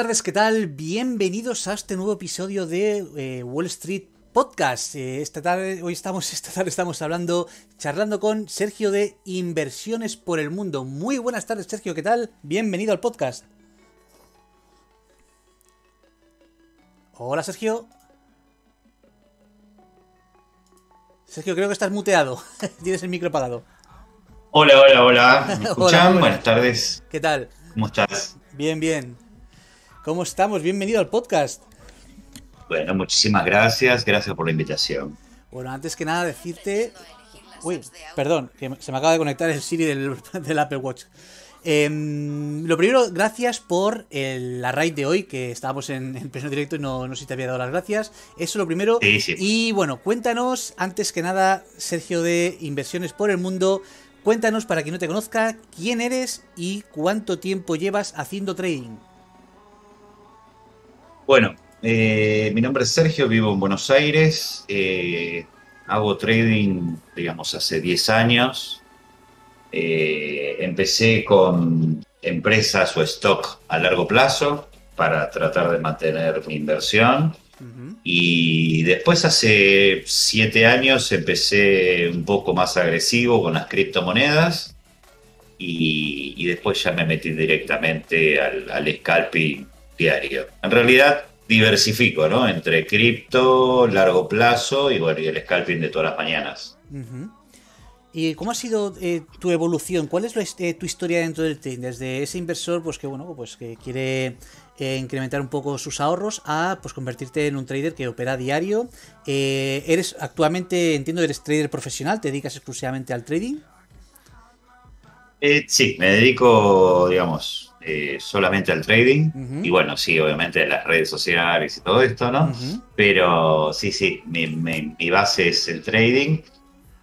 Buenas tardes, ¿qué tal? Bienvenidos a este nuevo episodio de eh, Wall Street Podcast. Eh, esta tarde, hoy estamos, esta tarde estamos hablando, charlando con Sergio de Inversiones por el Mundo. Muy buenas tardes, Sergio, ¿qué tal? Bienvenido al podcast. Hola, Sergio. Sergio, creo que estás muteado. Tienes el micro apagado. Hola, hola, hola. ¿Me escuchan? Hola. Buenas tardes. ¿Qué tal? ¿Cómo estás? Bien, bien. ¿Cómo estamos? Bienvenido al podcast. Bueno, muchísimas gracias. Gracias por la invitación. Bueno, antes que nada decirte... Uy, perdón, que se me acaba de conectar el Siri del, del Apple Watch. Em, lo primero, gracias por el- la raid de hoy, que estábamos en, en pleno directo y no, no sé si te había dado las gracias. Eso lo primero. Sí, sí. Y bueno, cuéntanos, antes que nada, Sergio de Inversiones por el Mundo, cuéntanos para quien no te conozca, quién eres y cuánto tiempo llevas haciendo trading. Bueno, eh, mi nombre es Sergio, vivo en Buenos Aires. eh, hago trading, digamos, hace 10 años. Eh, empecé con empresas o stock a largo plazo para tratar de mantener mi inversión. Y después hace siete años empecé un poco más agresivo con las criptomonedas y, y después ya me metí directamente al, al scalping diario. En realidad diversifico, ¿no? Entre cripto, largo plazo y bueno, y el scalping de todas las mañanas. ¿Y cómo ha sido eh, tu evolución? ¿Cuál es eh, tu historia dentro del trading? Desde ese inversor, pues que bueno, pues que quiere eh, incrementar un poco sus ahorros, a pues convertirte en un trader que opera diario. Eres actualmente, entiendo, eres trader profesional, te dedicas exclusivamente al trading. Sí, me dedico, digamos, eh, solamente al trading. Y bueno, sí, obviamente las redes sociales y todo esto, ¿no? Pero sí, sí, mi, mi- mi base es el trading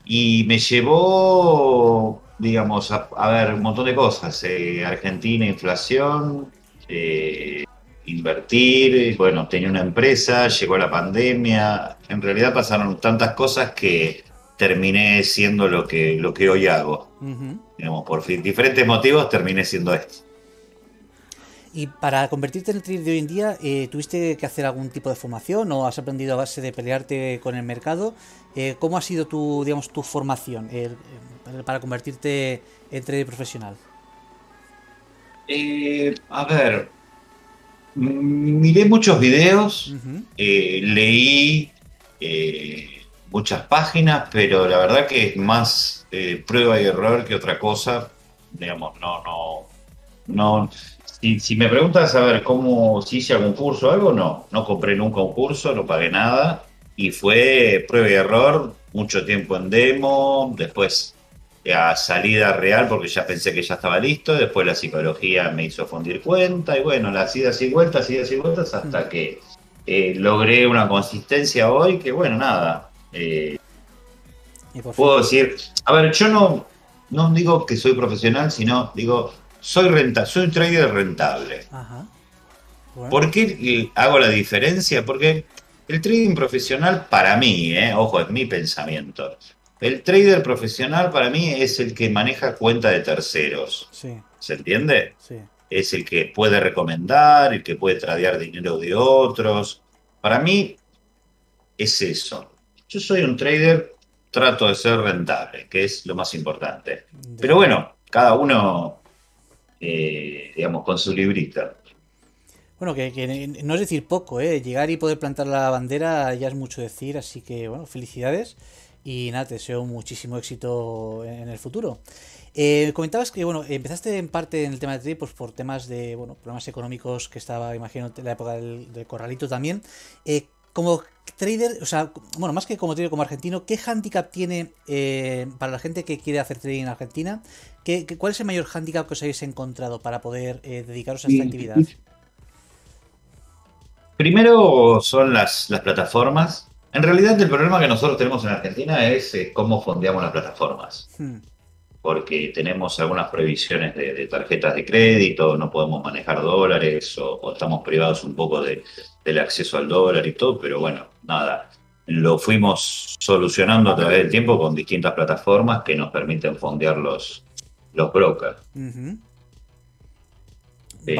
y me llevó, digamos, a, a ver un montón de cosas. eh, Argentina, inflación, eh, invertir, bueno, tenía una empresa, llegó la pandemia, en realidad pasaron tantas cosas que terminé siendo lo que, lo que hoy hago. Ujú. Digamos, por diferentes motivos terminé siendo esto. Y para convertirte en el trader de hoy en día, eh, ¿tuviste que hacer algún tipo de formación o has aprendido a base de pelearte con el mercado? Eh, ¿Cómo ha sido tu, digamos, tu formación eh, para convertirte en trader profesional? Eh, a ver, m- miré muchos videos, leí muchas páginas, pero la verdad que es más prueba y error que otra cosa. Digamos, no, no, no. Si, si me preguntas a ver cómo, si hice algún curso o algo, no. No compré nunca un curso, no pagué nada. Y fue prueba y error, mucho tiempo en demo, después a salida real porque ya pensé que ya estaba listo, después la psicología me hizo fundir cuenta y bueno, las idas y vueltas, idas y vueltas hasta que eh, logré una consistencia hoy que bueno, nada, eh, puedo decir, a ver, yo no, no digo que soy profesional, sino digo, soy renta, soy trader rentable. Ajá. Bueno. ¿Por qué hago la diferencia? Porque el trading profesional para mí, eh, ojo, es mi pensamiento. El trader profesional para mí es el que maneja cuenta de terceros. Sí, ¿Se entiende? sí. Es el que puede recomendar, el que puede tradear dinero de otros. Para mí es eso. Yo soy un trader, trato de ser rentable, que es lo más importante. Pero bueno, cada uno, eh, digamos, con su librita. Bueno, que, no es decir poco, ¿eh? Llegar y poder plantar la bandera ya es mucho decir, así que, bueno, felicidades. Y nada, te deseo muchísimo éxito en el futuro. Eh, comentabas que, bueno, empezaste en parte en el tema de trading pues, por temas de, bueno, problemas económicos que estaba, imagino, en la época del, del corralito también. Eh, como trader, o sea, bueno, más que como trader, como argentino, ¿qué handicap tiene eh, para la gente que quiere hacer trading en Argentina? ¿Qué, qué- cuál es el mayor handicap que os habéis encontrado para poder eh, dedicaros a esta actividad? Primero son las, las plataformas. En realidad el problema que nosotros tenemos en Argentina es eh, cómo fondeamos las plataformas. Hmm. Porque tenemos algunas prohibiciones de, de tarjetas de crédito, no podemos manejar dólares o, o estamos privados un poco de- del acceso al dólar y todo, pero bueno, nada. Lo fuimos solucionando a través del tiempo con distintas plataformas que nos permiten fondear los, los brokers.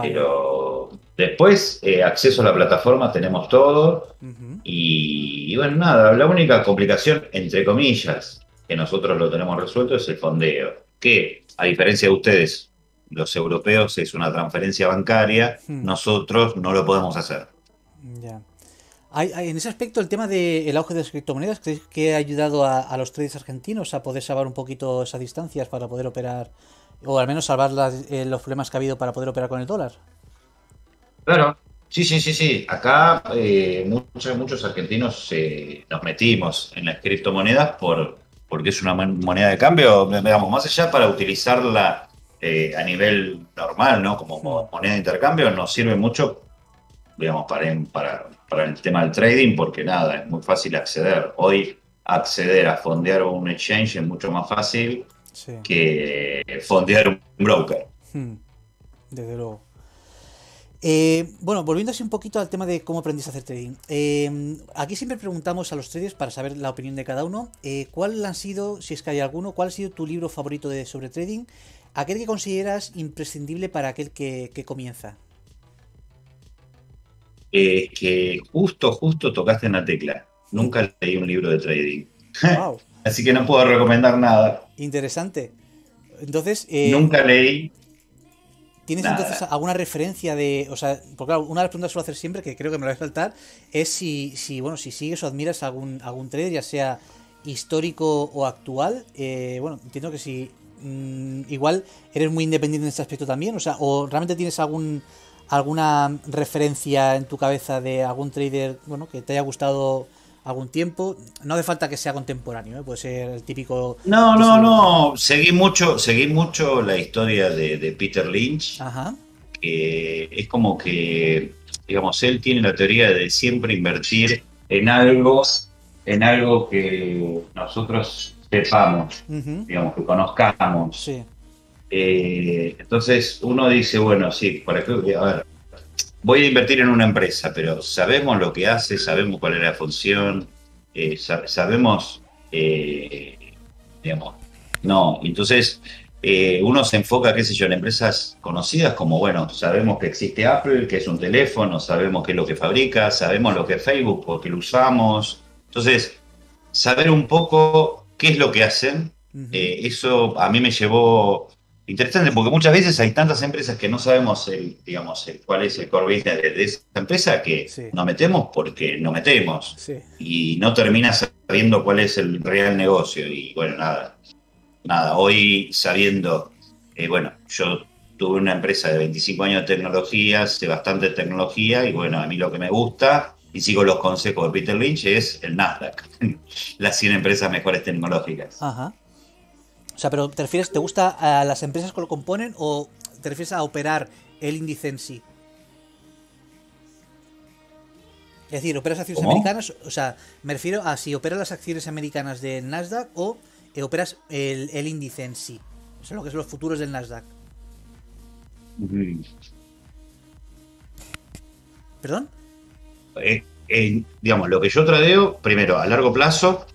Pero después, eh, acceso a la plataforma, tenemos todo. y, bueno, nada, la única complicación, entre comillas, que nosotros lo tenemos resuelto es el fondeo. Que, a diferencia de ustedes, los europeos, es una transferencia bancaria, hmm. nosotros no lo podemos hacer. Ya. en ese aspecto, el tema del auge de las criptomonedas, ¿crees que ha ayudado a, los traders argentinos a poder salvar un poquito esas distancias para poder operar o al menos salvar eh, los problemas que ha habido para poder operar con el dólar. Claro, sí, sí, sí, sí. Acá eh, muchos, muchos argentinos eh, nos metimos en las criptomonedas por, porque es una moneda de cambio, digamos, más allá para utilizarla a nivel normal, ¿no? Como moneda de intercambio, nos sirve mucho, digamos, para, para, para el tema del trading, porque nada, es muy fácil acceder. Hoy acceder a fondear un exchange es mucho más fácil que fondear un broker. Hmm. Desde luego. Eh, bueno, volviendo así un poquito al tema de cómo aprendiste a hacer trading. Eh, aquí siempre preguntamos a los traders para saber la opinión de cada uno. Eh, ¿Cuál han sido, si es que hay alguno, cuál ha sido tu libro favorito de, sobre trading? Aquel que consideras imprescindible para aquel que, comienza. que justo, justo tocaste en la tecla. Nunca leí un libro de trading. Wow. Así que no puedo recomendar nada. Interesante. Entonces. Nunca leí. ¿Tienes entonces alguna referencia de. O sea, porque claro, una de las preguntas que suelo hacer siempre, que creo que me lo voy a faltar, es si, si, bueno, si sigues o admiras algún, algún trader, ya sea histórico o actual. Eh, bueno, entiendo que si. Mm, igual eres muy independiente en este aspecto también, o sea, o realmente tienes algún alguna referencia en tu cabeza de algún trader, bueno, que te haya gustado algún tiempo. No hace falta que sea contemporáneo, ¿eh? puede ser el típico. No, no, no. Seguí mucho, seguí mucho la historia de, Peter Lynch. Ajá. Que es como que, digamos, él tiene la teoría de siempre invertir en algo, en algo que nosotros sepamos, digamos, que conozcamos. Sí. Eh, entonces uno dice, bueno, sí, por ejemplo, a ver, voy a invertir en una empresa, pero sabemos lo que hace, sabemos cuál es la función, eh, sabemos, eh, digamos, no, entonces eh, uno se enfoca, qué sé yo, en empresas conocidas como, bueno, sabemos que existe Apple, que es un teléfono, sabemos qué es lo que fabrica, sabemos lo que es Facebook porque lo usamos, entonces, saber un poco qué es lo que hacen, eso a mí me llevó Interesante, porque muchas veces hay tantas empresas que no sabemos el, digamos, cuál es el core business de, esa empresa que nos metemos porque no metemos. Y no termina sabiendo cuál es el real negocio. Y bueno, nada. Nada, hoy sabiendo, eh, bueno, yo tuve una empresa de 25 años de tecnología, sé bastante tecnología, y bueno, a mí lo que me gusta, y sigo los consejos de Peter Lynch, es el Nasdaq, las 100 empresas mejores tecnológicas. Ajá. O sea, pero ¿te refieres, te gusta a las empresas que lo componen o te refieres a operar el índice en sí? Es decir, ¿operas acciones americanas? O sea, me refiero a si operas las acciones americanas del Nasdaq o eh, operas el, índice en sí. O sea, lo que son los futuros del Nasdaq. ¿Perdón? Eh, digamos, lo que yo tradeo, primero, a largo plazo,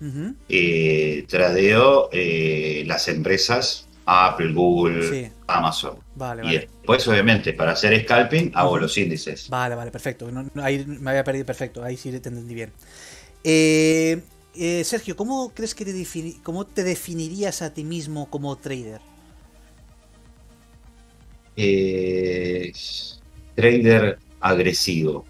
eh, tradeo eh, las empresas Apple, Google, Amazon. y después, obviamente, para hacer scalping, hago los índices. Vale, vale, perfecto. ahí me había perdido perfecto, ahí sí te entendí bien. Eh, Sergio, ¿cómo crees que te, cómo te definirías a ti mismo como trader? trader agresivo.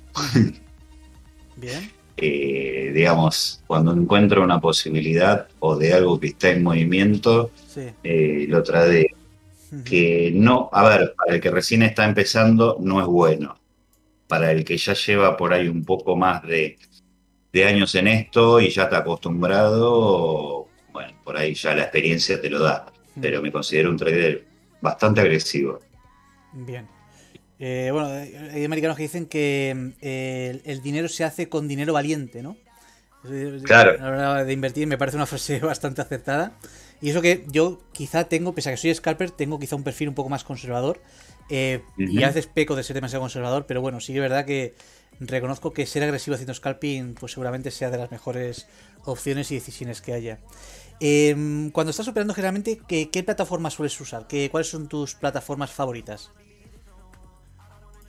Bien. Eh, digamos, cuando encuentro una posibilidad o de algo que está en movimiento, eh, lo trae Que no, a ver, para el que recién está empezando no es bueno. Para el que ya lleva por ahí un poco más de, años en esto y ya está acostumbrado, bueno, por ahí ya la experiencia te lo da. Pero me considero un trader bastante agresivo. Bien. Eh, bueno, hay americanos que dicen que eh, el, dinero se hace con dinero valiente, ¿no? Claro. A la hora de invertir me parece una frase bastante acertada. Y eso que yo quizá tengo, pese a que soy scalper, tengo quizá un perfil un poco más conservador. Eh, y a veces peco de ser demasiado conservador, pero bueno, sí es verdad que reconozco que ser agresivo haciendo scalping, pues seguramente sea de las mejores opciones y decisiones que haya. Em, cuando estás operando generalmente, ¿qué, plataformas sueles usar? ¿Qué, ¿Cuáles son tus plataformas favoritas?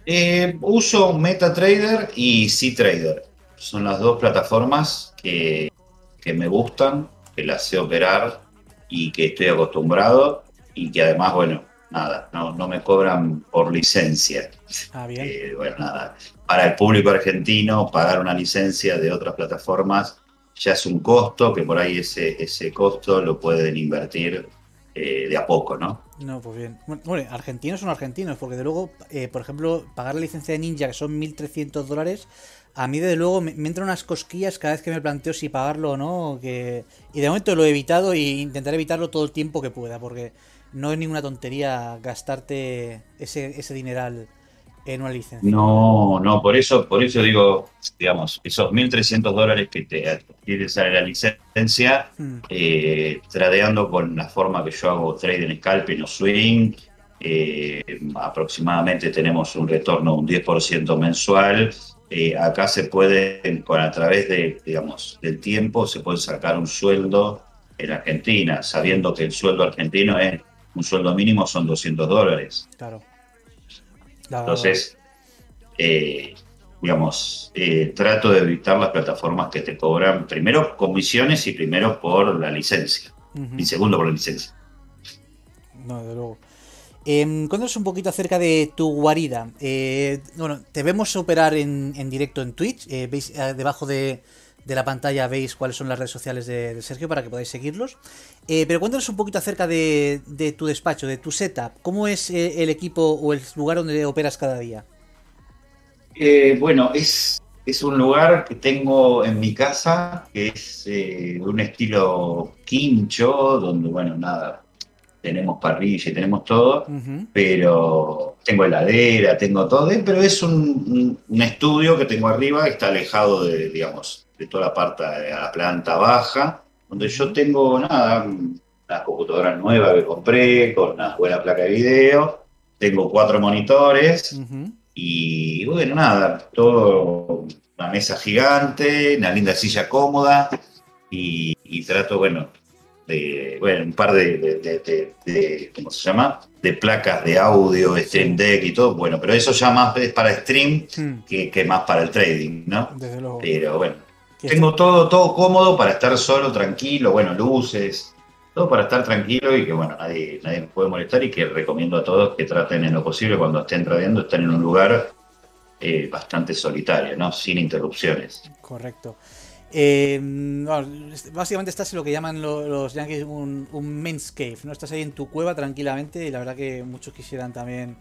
Eh, uso MetaTrader y CTrader. Son las dos plataformas que, que me gustan, que las sé operar y que estoy acostumbrado y que además, bueno, nada, no, no me cobran por licencia. Ah, bien. Eh, bueno, nada. Para el público argentino, pagar una licencia de otras plataformas ya es un costo, que por ahí ese, ese costo lo pueden invertir eh, de a poco, ¿no? No, pues bien. Bueno, argentinos son argentinos, porque de luego, eh, por ejemplo, pagar la licencia de Ninja, que son 1.300 dólares, a mí desde luego me, entran unas cosquillas cada vez que me planteo si pagarlo o no. Que... Y de momento lo he evitado e intentaré evitarlo todo el tiempo que pueda, porque no es ninguna tontería gastarte ese, ese dineral en una licencia. No, no, por eso, por eso digo, digamos, esos 1.300 dólares que te adquiere la licencia, hmm. eh, tradeando con la forma que yo hago trade en scalping o swing, eh, aproximadamente tenemos un retorno de un 10% mensual. Eh, acá se puede, con, a través de, digamos, del tiempo, se puede sacar un sueldo en Argentina, sabiendo que el sueldo argentino es un sueldo mínimo son 200 dólares. Claro. Entonces, eh, digamos, eh, trato de evitar las plataformas que te cobran primero comisiones y primero por la licencia. Y segundo por la licencia. No, de luego. Eh, cuéntanos un poquito acerca de tu guarida. Eh, bueno, te vemos operar en, en directo en Twitch. veis debajo de, de la pantalla veis cuáles son las redes sociales de, Sergio para que podáis seguirlos. Eh, pero cuéntanos un poquito acerca de, tu despacho, de tu setup. ¿Cómo es eh, el equipo o el lugar donde operas cada día? Eh, bueno, es, es un lugar que tengo en mi casa, que es un estilo quincho, donde, bueno, nada, tenemos parrilla y tenemos todo, pero tengo heladera, tengo todo, pero es un, un, estudio que tengo arriba, está alejado de, digamos, de toda la parte de la planta baja, donde yo tengo nada, una computadora nueva que compré con una buena placa de video, tengo cuatro monitores y bueno, nada, todo una mesa gigante, una linda silla cómoda y, trato, bueno, de, bueno, un par de, ¿cómo se llama? De placas de audio, Stream Deck y todo, bueno, pero eso ya más es para stream hmm. que, que, más para el trading, ¿no? Pero bueno, tengo todo, todo cómodo para estar solo, tranquilo, bueno, luces, todo para estar tranquilo y que, bueno, nadie, nadie me puede molestar y que recomiendo a todos que traten en lo posible cuando estén tradeando, estar en un lugar eh, bastante solitario, ¿no? Sin interrupciones. Correcto. Eh, básicamente estás en lo que llaman los, yankees un, un men's cave, ¿no? Estás ahí en tu cueva tranquilamente y la verdad que muchos quisieran también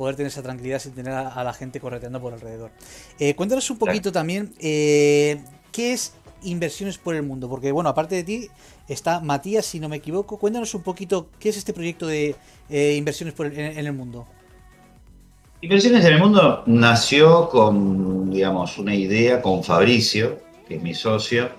poder tener esa tranquilidad sin tener a, la gente correteando por alrededor. Eh, cuéntanos un poquito también eh, ¿qué es Inversiones por el Mundo? Porque, bueno, aparte de ti está Matías, si no me equivoco. Cuéntanos un poquito qué es este proyecto de eh, Inversiones por en, el Mundo. Inversiones en el Mundo nació con, digamos, una idea con Fabricio, que es mi socio,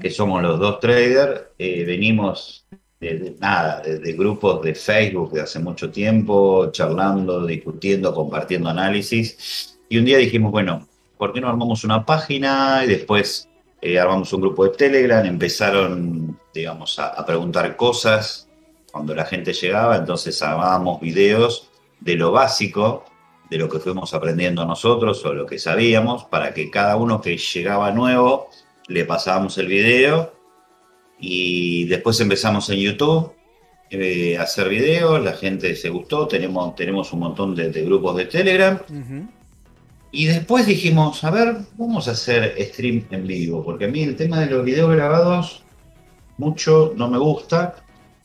que somos los dos traders. Eh, venimos de, nada, de, grupos de Facebook de hace mucho tiempo, charlando, discutiendo, compartiendo análisis. Y un día dijimos, bueno, ¿por qué no armamos una página y después eh, armamos un grupo de Telegram, empezaron, digamos, a, preguntar cosas cuando la gente llegaba, entonces armábamos videos de lo básico, de lo que fuimos aprendiendo nosotros o lo que sabíamos, para que cada uno que llegaba nuevo le pasábamos el video y después empezamos en YouTube eh, a hacer videos, la gente se gustó, tenemos, tenemos un montón de, grupos de Telegram. Y después dijimos, a ver, vamos a hacer stream en vivo, porque a mí el tema de los videos grabados mucho no me gusta.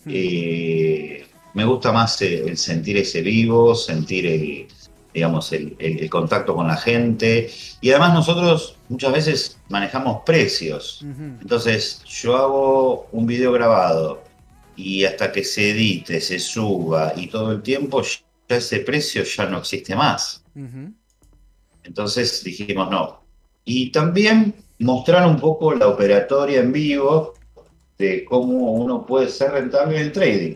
Hmm. Eh, me gusta más el sentir ese vivo, sentir el, digamos, el, contacto con la gente. Y además nosotros muchas veces manejamos precios. Entonces yo hago un video grabado y hasta que se edite, se suba y todo el tiempo, ya ese precio ya no existe más. Entonces dijimos no. Y también mostrar un poco la operatoria en vivo de cómo uno puede ser rentable en el trading.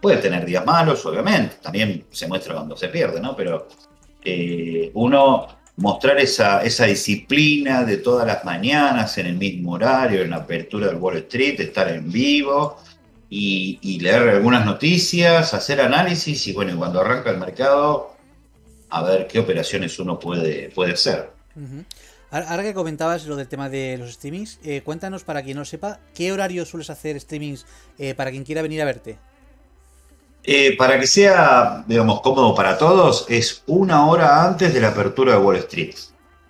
Puede tener días malos, obviamente, también se muestra cuando se pierde, ¿no? Pero eh, uno mostrar esa, esa disciplina de todas las mañanas en el mismo horario, en la apertura del Wall Street, estar en vivo y, leer algunas noticias, hacer análisis y bueno, cuando arranca el mercado, a ver qué operaciones uno puede, puede hacer. Ahora que comentabas lo del tema de los streamings, eh, cuéntanos para quien no sepa, ¿qué horario sueles hacer streamings eh, para quien quiera venir a verte? Eh, para que sea, digamos, cómodo para todos, es una hora antes de la apertura de Wall Street.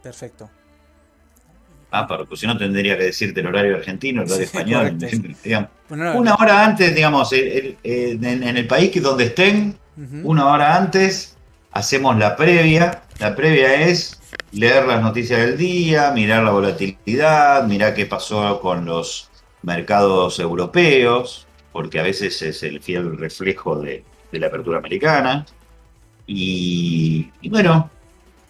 Perfecto. Ah, porque si no tendría que decirte el horario argentino, el horario español. una hora antes, digamos, en, el país donde estén, una hora antes, hacemos la previa. La previa es leer las noticias del día, mirar la volatilidad, mirar qué pasó con los mercados europeos, porque a veces es el fiel reflejo de, la apertura americana. Y, bueno,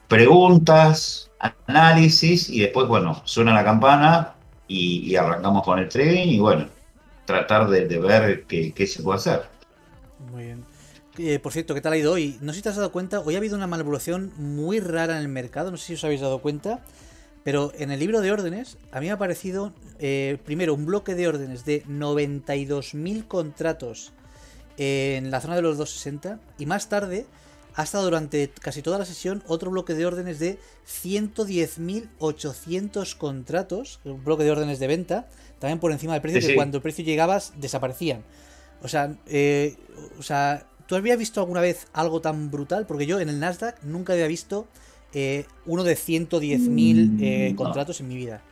preguntas, análisis y después, bueno, suena la campana y, arrancamos con el trading y bueno, tratar de, ver qué, qué se puede hacer. Muy bien. Eh, por cierto, ¿qué tal ha ido hoy? No sé si te has dado cuenta, hoy ha habido una manipulación muy rara en el mercado, no sé si os habéis dado cuenta, pero en el libro de órdenes a mí me ha aparecido eh, primero un bloque de órdenes de 92.000 contratos en la zona de los 260 y más tarde ha estado durante casi toda la sesión otro bloque de órdenes de 110.800 contratos, un bloque de órdenes de venta, también por encima del precio, que cuando el precio llegabas desaparecían. O sea, eh, o sea, ¿Tú habías visto alguna vez algo tan brutal? Porque yo en el Nasdaq nunca había visto eh, uno de 110.000 eh, mm, contratos en mi vida.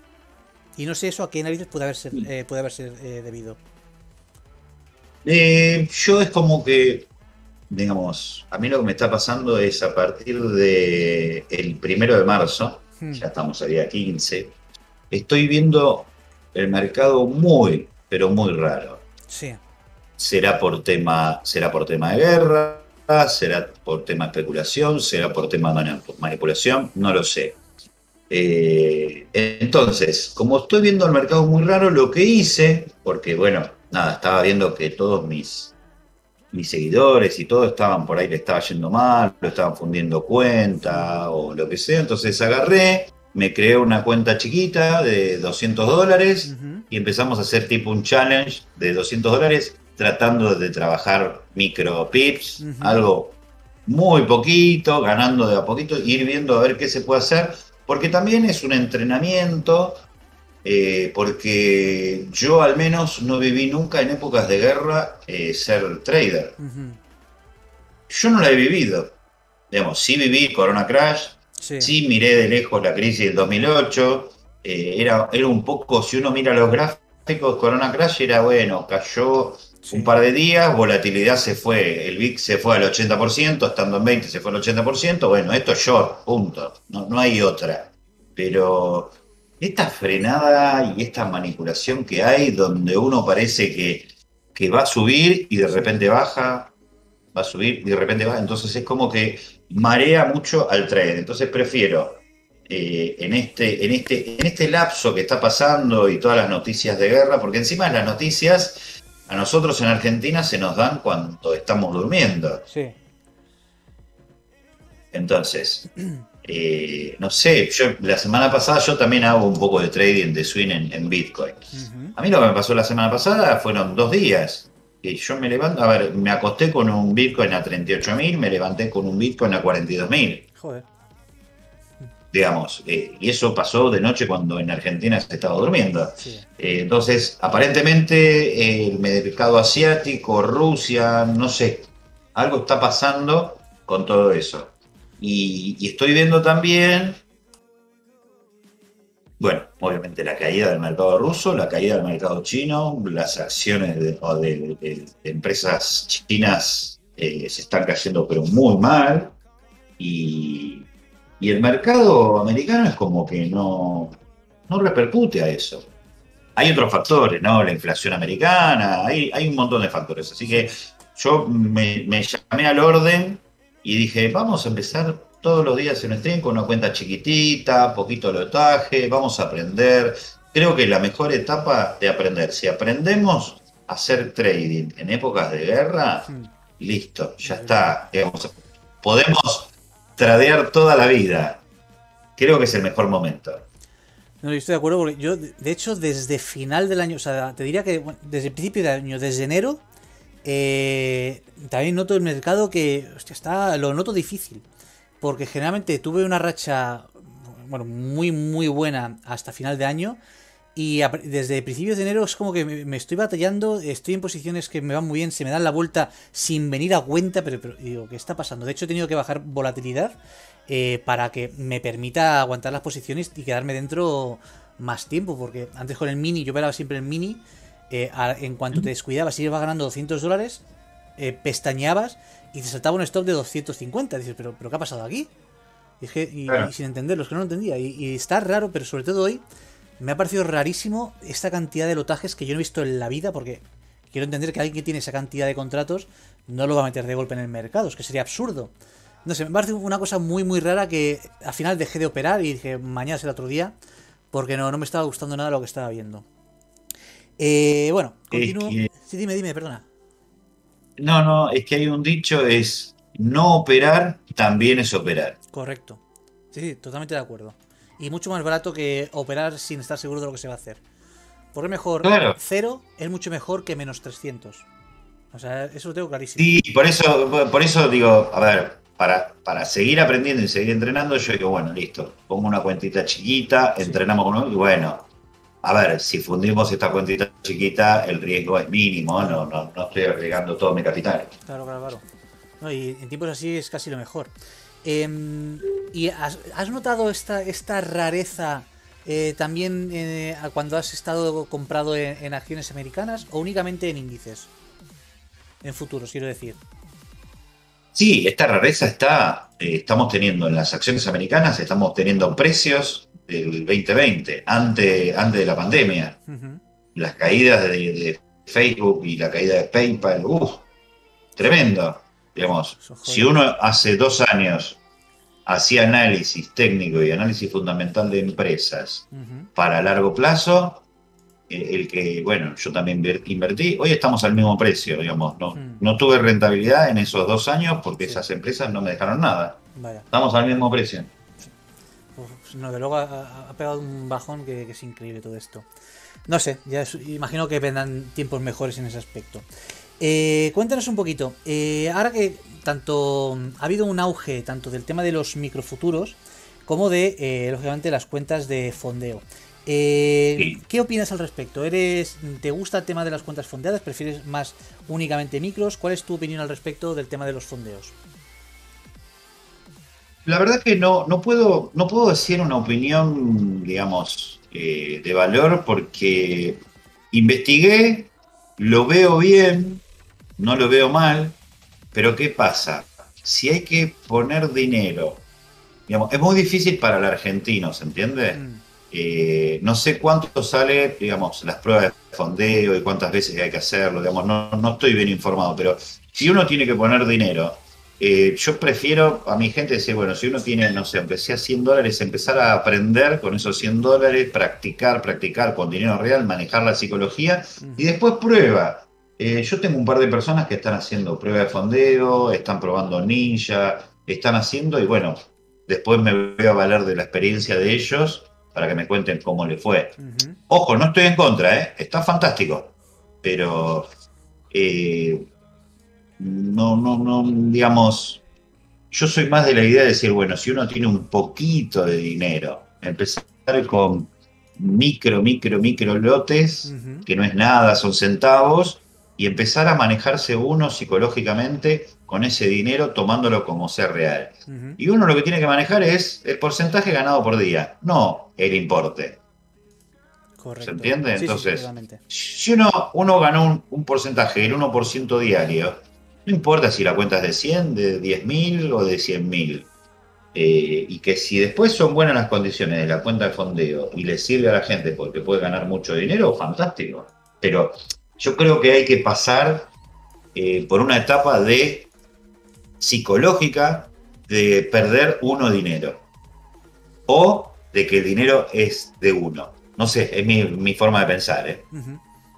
Y no sé eso a qué narices puede haber, eh, puede haber debido. yo es como que, digamos, a mí lo que me está pasando es a partir del el primero de marzo, hmm. ya estamos a día 15, estoy viendo el mercado muy, pero muy raro. Sí será por tema, será por tema de guerra, será por tema de especulación, será por tema de manipulación, no lo sé. Eh, entonces, como estoy viendo el mercado muy raro, lo que hice, porque bueno, nada, estaba viendo que todos mis, mis seguidores y todo estaban por ahí, le estaba yendo mal, lo estaban fundiendo cuenta o lo que sea, entonces agarré, me creé una cuenta chiquita de 200 dólares y empezamos a hacer tipo un challenge de 200 dólares tratando de trabajar micro pips, algo muy poquito, ganando de a poquito, ir viendo a ver qué se puede hacer, porque también es un entrenamiento, eh, porque yo al menos no viví nunca en épocas de guerra eh, ser trader. Yo no la he vivido. Digamos, sí viví Corona Crash, sí, miré de lejos la crisis del 2008, eh, era, era un poco, si uno mira los gráficos, Corona Crash era bueno, cayó un par de días, volatilidad se fue, el VIX se fue al 80%, estando en 20 se fue al 80%, bueno, esto es short, punto, no, no hay otra. Pero esta frenada y esta manipulación que hay, donde uno parece que, que va a subir y de repente baja, va a subir y de repente baja, entonces es como que marea mucho al trade. Entonces prefiero eh, en, este, en, este, en este lapso que está pasando y todas las noticias de guerra, porque encima las noticias a nosotros en Argentina se nos dan cuando estamos durmiendo. Sí. Entonces, eh, no sé, yo la semana pasada yo también hago un poco de trading de swing en, Bitcoin. A mí lo que me pasó la semana pasada fueron dos días. Y yo me levanto, a ver, me acosté con un Bitcoin a 38.000, me levanté con un Bitcoin a 42.000. Joder digamos, eh, y eso pasó de noche cuando en Argentina se estaba durmiendo. Eh, entonces, aparentemente el mercado asiático, Rusia, no sé, algo está pasando con todo eso. Y, estoy viendo también, bueno, obviamente la caída del mercado ruso, la caída del mercado chino, las acciones de, empresas chinas eh, se están cayendo pero muy mal. Y, y el mercado americano es como que no, no repercute a eso. Hay otros factores, ¿no? La inflación americana, hay, hay un montón de factores. Así que yo me, llamé al orden y dije, vamos a empezar todos los días en stream con una cuenta chiquitita, poquito lotaje, vamos a aprender. Creo que la mejor etapa de aprender, si aprendemos a hacer trading en épocas de guerra, listo, ya está. podemos tradear toda la vida. Creo que es el mejor momento. No, yo estoy de acuerdo porque yo, de hecho, desde final del año, o sea, te diría que desde el principio del año, desde enero, eh, también noto el mercado que, está, lo noto difícil. porque generalmente tuve una racha, bueno, muy, muy buena hasta final de año. Y desde principios de enero es como que me, estoy batallando, estoy en posiciones que me van muy bien, se me dan la vuelta sin venir a cuenta, pero, digo, ¿qué está pasando? De hecho he tenido que bajar volatilidad eh, para que me permita aguantar las posiciones y quedarme dentro más tiempo, porque antes con el mini, yo velaba siempre el mini, eh, en cuanto te descuidabas y ibas ganando 200 dólares, eh, pestañeabas y te saltaba un stop de 250. Dices, ¿pero, pero qué ha pasado aquí? Y, sin entenderlo, es que no lo entendía. Y, está raro, pero sobre todo hoy me ha parecido rarísimo esta cantidad de lotajes que yo no he visto en la vida, porque quiero entender que alguien que tiene esa cantidad de contratos no lo va a meter de golpe en el mercado, es que sería absurdo. No sé, me parece una cosa muy, muy rara que al final dejé de operar y dije, mañana será otro día, porque no, no me estaba gustando nada lo que estaba viendo. Eh, bueno, continúo. Sí, dime, dime, perdona. No, no, es que hay un dicho, es no operar también es operar. Correcto. Sí, sí, totalmente de acuerdo. Y mucho más barato que operar sin estar seguro de lo que se va a hacer. Porque mejor cero es mucho mejor que menos 300. O sea, eso lo tengo clarísimo. Sí, por eso, por eso digo, a ver, para, para seguir aprendiendo y seguir entrenando, yo digo, bueno, listo, pongo una cuentita chiquita, entrenamos con uno y bueno, a ver, si fundimos esta cuentita chiquita, el riesgo es mínimo, no, no, no estoy agregando todo mi capital. Claro, claro, claro. No, y en tiempos así es casi lo mejor. Em, ¿Y has, notado esta, esta rareza eh, también eh, cuando has estado comprado en, acciones americanas o únicamente en índices? En futuros, quiero decir. Sí, esta rareza está, eh, estamos teniendo en las acciones americanas, estamos teniendo precios del 2020, antes, antes de la pandemia. Las caídas de, Facebook y la caída de PayPal, uff, tremendo. Digamos, si uno hace dos años hacía análisis técnico y análisis fundamental de empresas para largo plazo, eh, el que, bueno, yo también invertí, hoy estamos al mismo precio, digamos, no, mm. no tuve rentabilidad en esos dos años porque esas empresas no me dejaron nada. Estamos al mismo precio. No, de luego ha, pegado un bajón que, es increíble todo esto. No sé, ya imagino que vendrán tiempos mejores en ese aspecto. Eh, cuéntanos un poquito. Eh, ahora que tanto ha habido un auge tanto del tema de los microfuturos como de, eh, lógicamente, las cuentas de fondeo. ¿Qué opinas al respecto? ¿Eres, ¿Te gusta el tema de las cuentas fondeadas? ¿Prefieres más únicamente micros? ¿Cuál es tu opinión al respecto del tema de los fondeos? La verdad que no, no, puedo, no puedo decir una opinión, digamos, eh, de valor porque investigué, lo veo bien, no lo veo mal, pero ¿qué pasa? Si hay que poner dinero, digamos, es muy difícil para el argentino, ¿se entiende? Mm. Eh, no sé cuánto sale, digamos, las pruebas de fondeo y cuántas veces hay que hacerlo, digamos, no, no estoy bien informado, pero si uno tiene que poner dinero, eh, yo prefiero a mi gente decir, bueno, si uno tiene, no sé, empecé a 100 dólares, empezar a aprender con esos 100 dólares, practicar, practicar con dinero real, manejar la psicología y después prueba. Eh, yo tengo un par de personas que están haciendo prueba de fondeo, están probando ninja, están haciendo y bueno, después me voy a valer de la experiencia de ellos para que me cuenten cómo le fue. Ojo, no estoy en contra, ¿eh? está fantástico, pero eh, no, no, no, digamos, yo soy más de la idea de decir, bueno, si uno tiene un poquito de dinero, empezar con micro, micro, micro lotes, que no es nada, son centavos, y empezar a manejarse uno psicológicamente con ese dinero tomándolo como ser real. Y uno lo que tiene que manejar es el porcentaje ganado por día, no el importe. ¿Se entiende? Entonces, si uno, uno ganó un, porcentaje, el 1% diario, no importa si la cuenta es de 100, de 10.000 o de 100.000. Eh, y que si después son buenas las condiciones de la cuenta de fondeo y le sirve a la gente porque puede ganar mucho dinero, fantástico. Pero yo creo que hay que pasar eh, por una etapa de psicológica de perder uno dinero o de que el dinero es de uno. No sé, es mi, forma de pensar. ¿eh?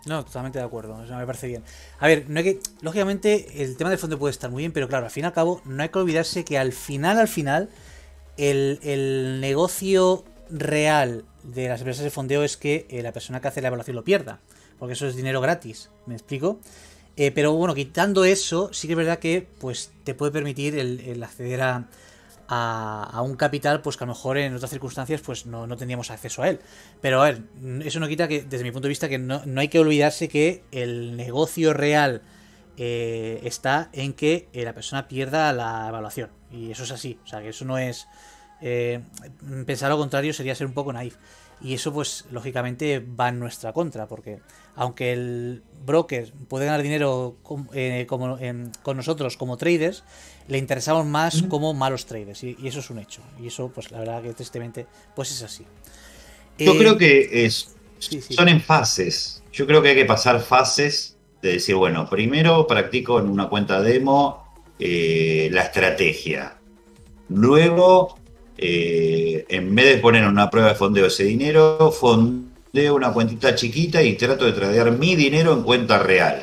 No, totalmente de acuerdo, eso me parece bien. A ver, no hay que. Lógicamente, el tema del fondo puede estar muy bien, pero claro, al fin y al cabo, no hay que olvidarse que al final, al final, el, negocio real de las empresas de fondeo es que eh, la persona que hace la evaluación lo pierda. Porque eso es dinero gratis, ¿me explico? Eh, pero bueno, quitando eso, sí que es verdad que pues te puede permitir el, acceder a, un capital pues que a lo mejor en otras circunstancias pues no, no teníamos acceso a él. Pero a ver, eso no quita que desde mi punto de vista que no, hay que olvidarse que el negocio real eh, está en que eh, la persona pierda la evaluación. Y eso es así. O sea, que eso no es... Eh, pensar lo contrario sería ser un poco naif. Y eso pues lógicamente va en nuestra contra, porque aunque el broker puede ganar dinero con, con nosotros como traders, le interesamos más como malos traders y, eso es un hecho. Y eso pues la verdad que tristemente pues es así. Yo eh, creo que es, son en fases. Yo creo que hay que pasar fases de decir bueno primero practico en una cuenta demo eh, la estrategia. Luego eh, en vez de poner una prueba de fondeo ese dinero fondeo una cuentita chiquita y trato de tradear mi dinero en cuenta real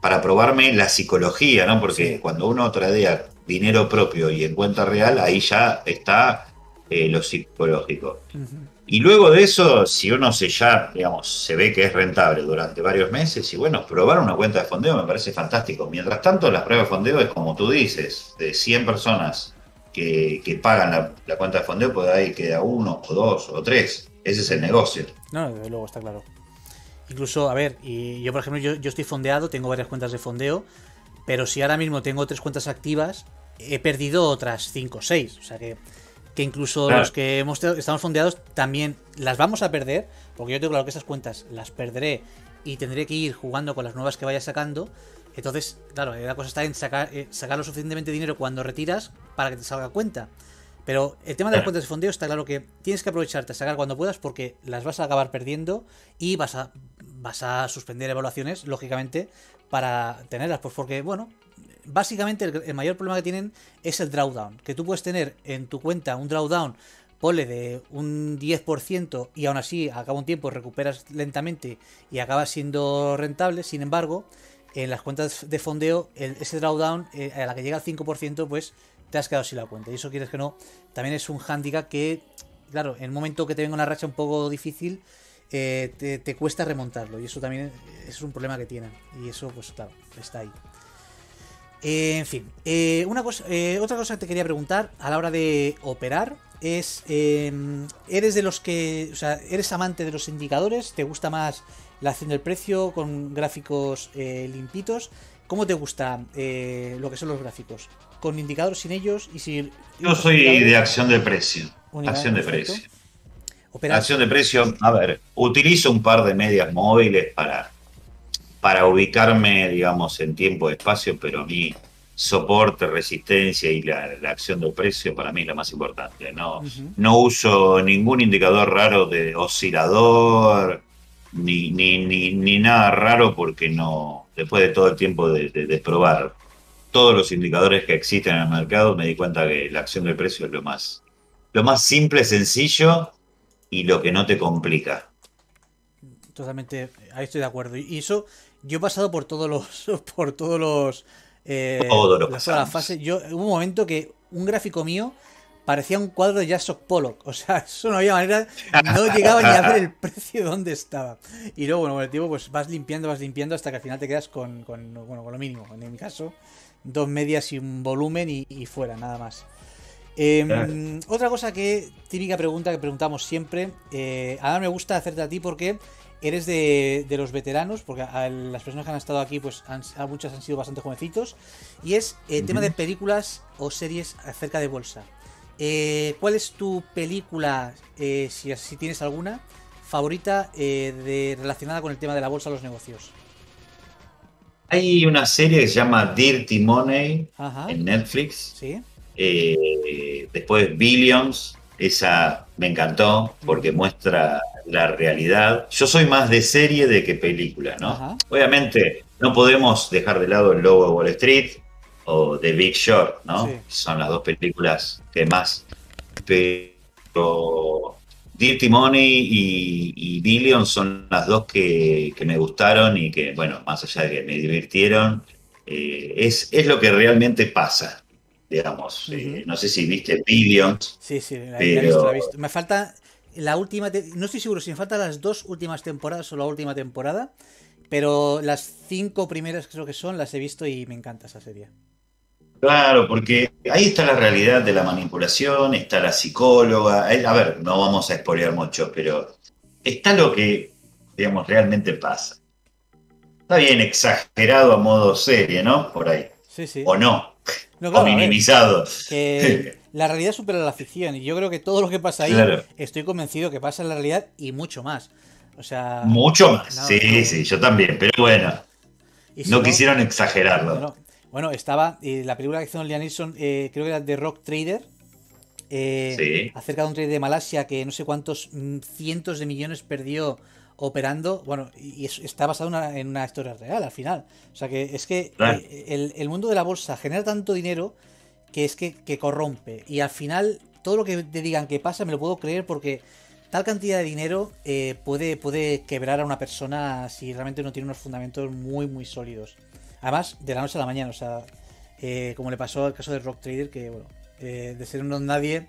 para probarme la psicología, ¿no? Porque cuando uno tradea dinero propio y en cuenta real, ahí ya está eh, lo psicológico. Y luego de eso, si uno se ya, digamos, se ve que es rentable durante varios meses, y bueno, probar una cuenta de fondeo me parece fantástico. Mientras tanto, las pruebas de fondeo es como tú dices, de 100 personas que, pagan la, cuenta de fondeo, pues ahí queda uno, o dos, o tres. Ese es el negocio. No, desde luego está claro. Incluso, a ver, y yo por ejemplo, yo, yo estoy fondeado, tengo varias cuentas de fondeo, pero si ahora mismo tengo tres cuentas activas, he perdido otras cinco o seis. O sea que, que incluso los que hemos, estamos fondeados también las vamos a perder, porque yo tengo claro que esas cuentas las perderé y tendré que ir jugando con las nuevas que vaya sacando. Entonces, claro, la cosa está en sacar, eh, sacar lo suficientemente dinero cuando retiras para que te salga cuenta. Pero el tema de las cuentas de fondeo está claro que tienes que aprovecharte a sacar cuando puedas porque las vas a acabar perdiendo y vas a, vas a suspender evaluaciones, lógicamente, para tenerlas. Pues porque, bueno, básicamente el, mayor problema que tienen es el drawdown. Que tú puedes tener en tu cuenta un drawdown, ponle de un 10% y aún así a cabo un tiempo recuperas lentamente y acabas siendo rentable. Sin embargo, en las cuentas de fondeo, ese drawdown eh, a la que llega al 5%, pues te has quedado sin la cuenta. Y eso quieres que no, también es un handicap que, claro, en el momento que te venga una racha un poco difícil, eh, te, cuesta remontarlo. Y eso también es un problema que tienen. Y eso, pues claro, está ahí. Eh, en fin, una cosa, otra cosa que te quería preguntar a la hora de operar es, ¿eres de los que, o sea, eres amante de los indicadores? ¿Te gusta más la acción del precio con gráficos limpitos? ¿Cómo te gusta lo que son los gráficos? con indicadores sin ellos y si... Yo soy de acción de precio. Acción de precio. Acción de precio, a ver, utilizo un par de medias móviles para, para ubicarme, digamos, en tiempo y espacio, pero a mí soporte, resistencia y la, acción de precio para mí es la más importante. No, no uso ningún indicador raro de oscilador, ni, ni, ni, nada raro porque no, después de todo el tiempo de, de probar todos los indicadores que existen en el mercado, me di cuenta que la acción del precio es lo más, lo más simple, sencillo y lo que no te complica. Totalmente, ahí estoy de acuerdo. Y eso, yo he pasado por todos los, por todos los, eh, todos los fase. Yo hubo un momento que un gráfico mío parecía un cuadro de Jackson Pollock. O sea, eso no había manera, no llegaba ni a ver el precio de dónde estaba. Y luego, bueno, con el tiempo, pues vas limpiando, vas limpiando hasta que al final te quedas con, con, bueno, con lo mínimo. En mi caso, dos medias y un volumen y, fuera, nada más. Em, otra cosa que, típica pregunta que preguntamos siempre, eh, ahora me gusta hacerte a ti porque eres de, los veteranos, porque las personas que han estado aquí, pues han, muchas han sido bastante jovencitos, y es el tema de películas o series acerca de bolsa. Eh, ¿Cuál es tu película, eh, si, si, tienes alguna, favorita de, relacionada con el tema de la bolsa o los negocios? Hay una serie que se llama Dirty Money en Netflix. ¿Sí? Eh, después Billions, esa me encantó porque muestra la realidad. Yo soy más de serie de que película, ¿no? Obviamente no podemos dejar de lado el logo de Wall Street o The Big Short, ¿no? Son las dos películas que más. Pero Dirty Money y, Billion son las dos que, me gustaron y que, bueno, más allá de que me divirtieron, eh, es, es lo que realmente pasa, digamos. Eh, no sé si viste Billions. Sí, sí, la, he visto, Me falta la última, no estoy seguro si me faltan las dos últimas temporadas o la última temporada, pero las cinco primeras creo que son las he visto y me encanta esa serie. Claro, porque ahí está la realidad de la manipulación, está la psicóloga. A ver, no vamos a expoliar mucho, pero está lo que, digamos, realmente pasa. Está bien exagerado a modo serie, ¿no? Por ahí. Sí, sí. O no. o minimizado. que la realidad supera la ficción. Y yo creo que todo lo que pasa ahí, estoy convencido que pasa en la realidad y mucho más. O sea. Mucho más. sí, sí, yo también. Pero bueno. No, quisieron exagerarlo. Bueno, estaba eh, la película que hizo Liam Neeson, eh, creo que era The Rock Trader. Eh, acerca de un trader de Malasia que no sé cuántos mm, cientos de millones perdió operando. Bueno, y está basado en una historia real al final. O sea que es que el, mundo de la bolsa genera tanto dinero que es que, corrompe. Y al final, todo lo que te digan que pasa me lo puedo creer porque tal cantidad de dinero puede, puede quebrar a una persona si realmente no tiene unos fundamentos muy, muy sólidos. Además, de la noche a la mañana, o sea, eh, como le pasó al caso de Rock Trader, que bueno, eh, de ser un don nadie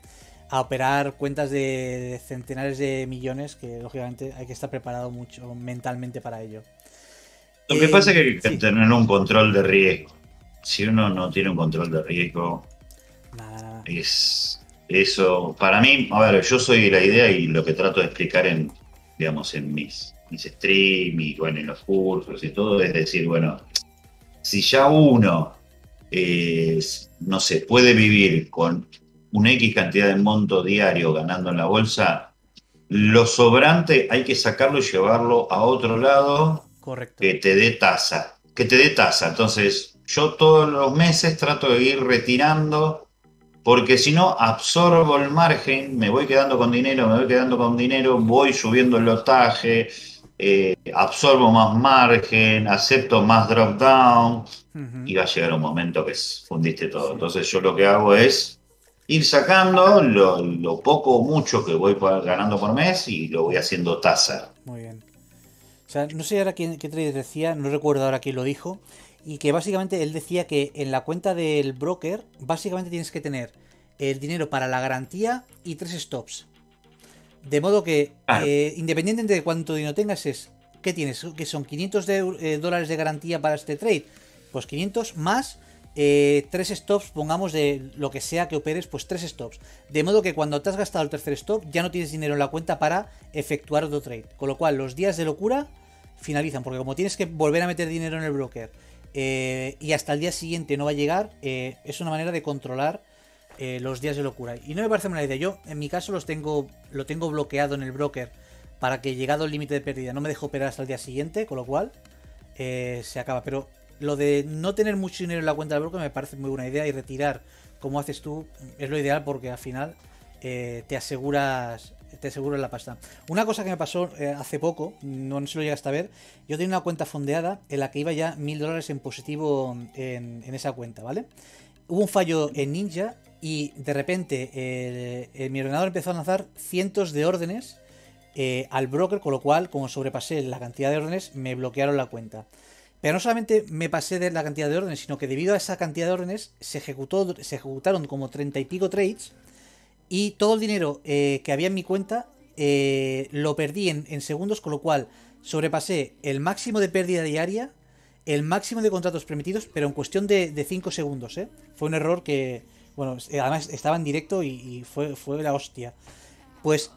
a operar cuentas de centenares de millones, que lógicamente hay que estar preparado mucho mentalmente para ello. Lo que pasa es que hay que tener un control de riesgo. Si uno no tiene un control de riesgo, es eso. Para mí, a ver, yo soy la idea y lo que trato de explicar en, digamos, en mis, mis streams y bueno, en los cursos y todo, es decir, bueno, si ya uno, eh, no sé, puede vivir con un X cantidad de monto diario ganando en la bolsa, lo sobrante hay que sacarlo y llevarlo a otro lado que te dé tasa, que te dé tasa. Entonces, yo todos los meses trato de ir retirando, porque si no, absorbo el margen, me voy quedando con dinero, me voy quedando con dinero, voy subiendo el lotaje, eh, absorbo más margen, acepto más drop down y va a llegar un momento que fundiste todo. Entonces yo lo que hago es ir sacando lo, poco o mucho que voy ganando por mes y lo voy haciendo tasa. Muy bien. O sea, no sé ahora qué, qué trader decía, no recuerdo ahora quién lo dijo, y que básicamente él decía que en la cuenta del broker básicamente tienes que tener el dinero para la garantía y tres stops. De modo que, eh, independientemente de cuánto dinero tengas, es ¿qué tienes? ¿Que son 500 eh, dólares de garantía para este trade? Pues 500 más eh, tres stops, pongamos de lo que sea que operes, pues tres stops. De modo que cuando te has gastado el tercer stop, ya no tienes dinero en la cuenta para efectuar otro trade. Con lo cual, los días de locura finalizan, porque como tienes que volver a meter dinero en el broker y hasta el día siguiente no va a llegar, es una manera de controlar eh, los días de locura. Y no me parece mala idea. Yo, en mi caso, los tengo, lo tengo bloqueado en el broker para que llegado el límite de pérdida no me dejo operar hasta el día siguiente, con lo cual eh, se acaba. Pero lo de no tener mucho dinero en la cuenta del broker me parece muy buena idea y retirar, como haces tú, es lo ideal porque al final eh, te aseguras te aseguras la pasta. Una cosa que me pasó hace poco, no, se lo llegaste a ver, yo tenía una cuenta fondeada en la que iba ya mil dólares en positivo en, en esa cuenta, ¿vale? Hubo un fallo en Ninja y de repente mi ordenador empezó a lanzar cientos de órdenes eh, al broker, con lo cual, como sobrepasé la cantidad de órdenes, me bloquearon la cuenta. Pero no solamente me pasé de la cantidad de órdenes, sino que debido a esa cantidad de órdenes se, ejecutó, se ejecutaron como treinta y pico trades y todo el dinero eh, que había en mi cuenta eh, lo perdí en, segundos, con lo cual sobrepasé el máximo de pérdida diaria, el máximo de contratos permitidos, pero en cuestión de 5 segundos. Fue un error que, bueno, eh, además estaba en directo y, fue, fue la hostia. Pues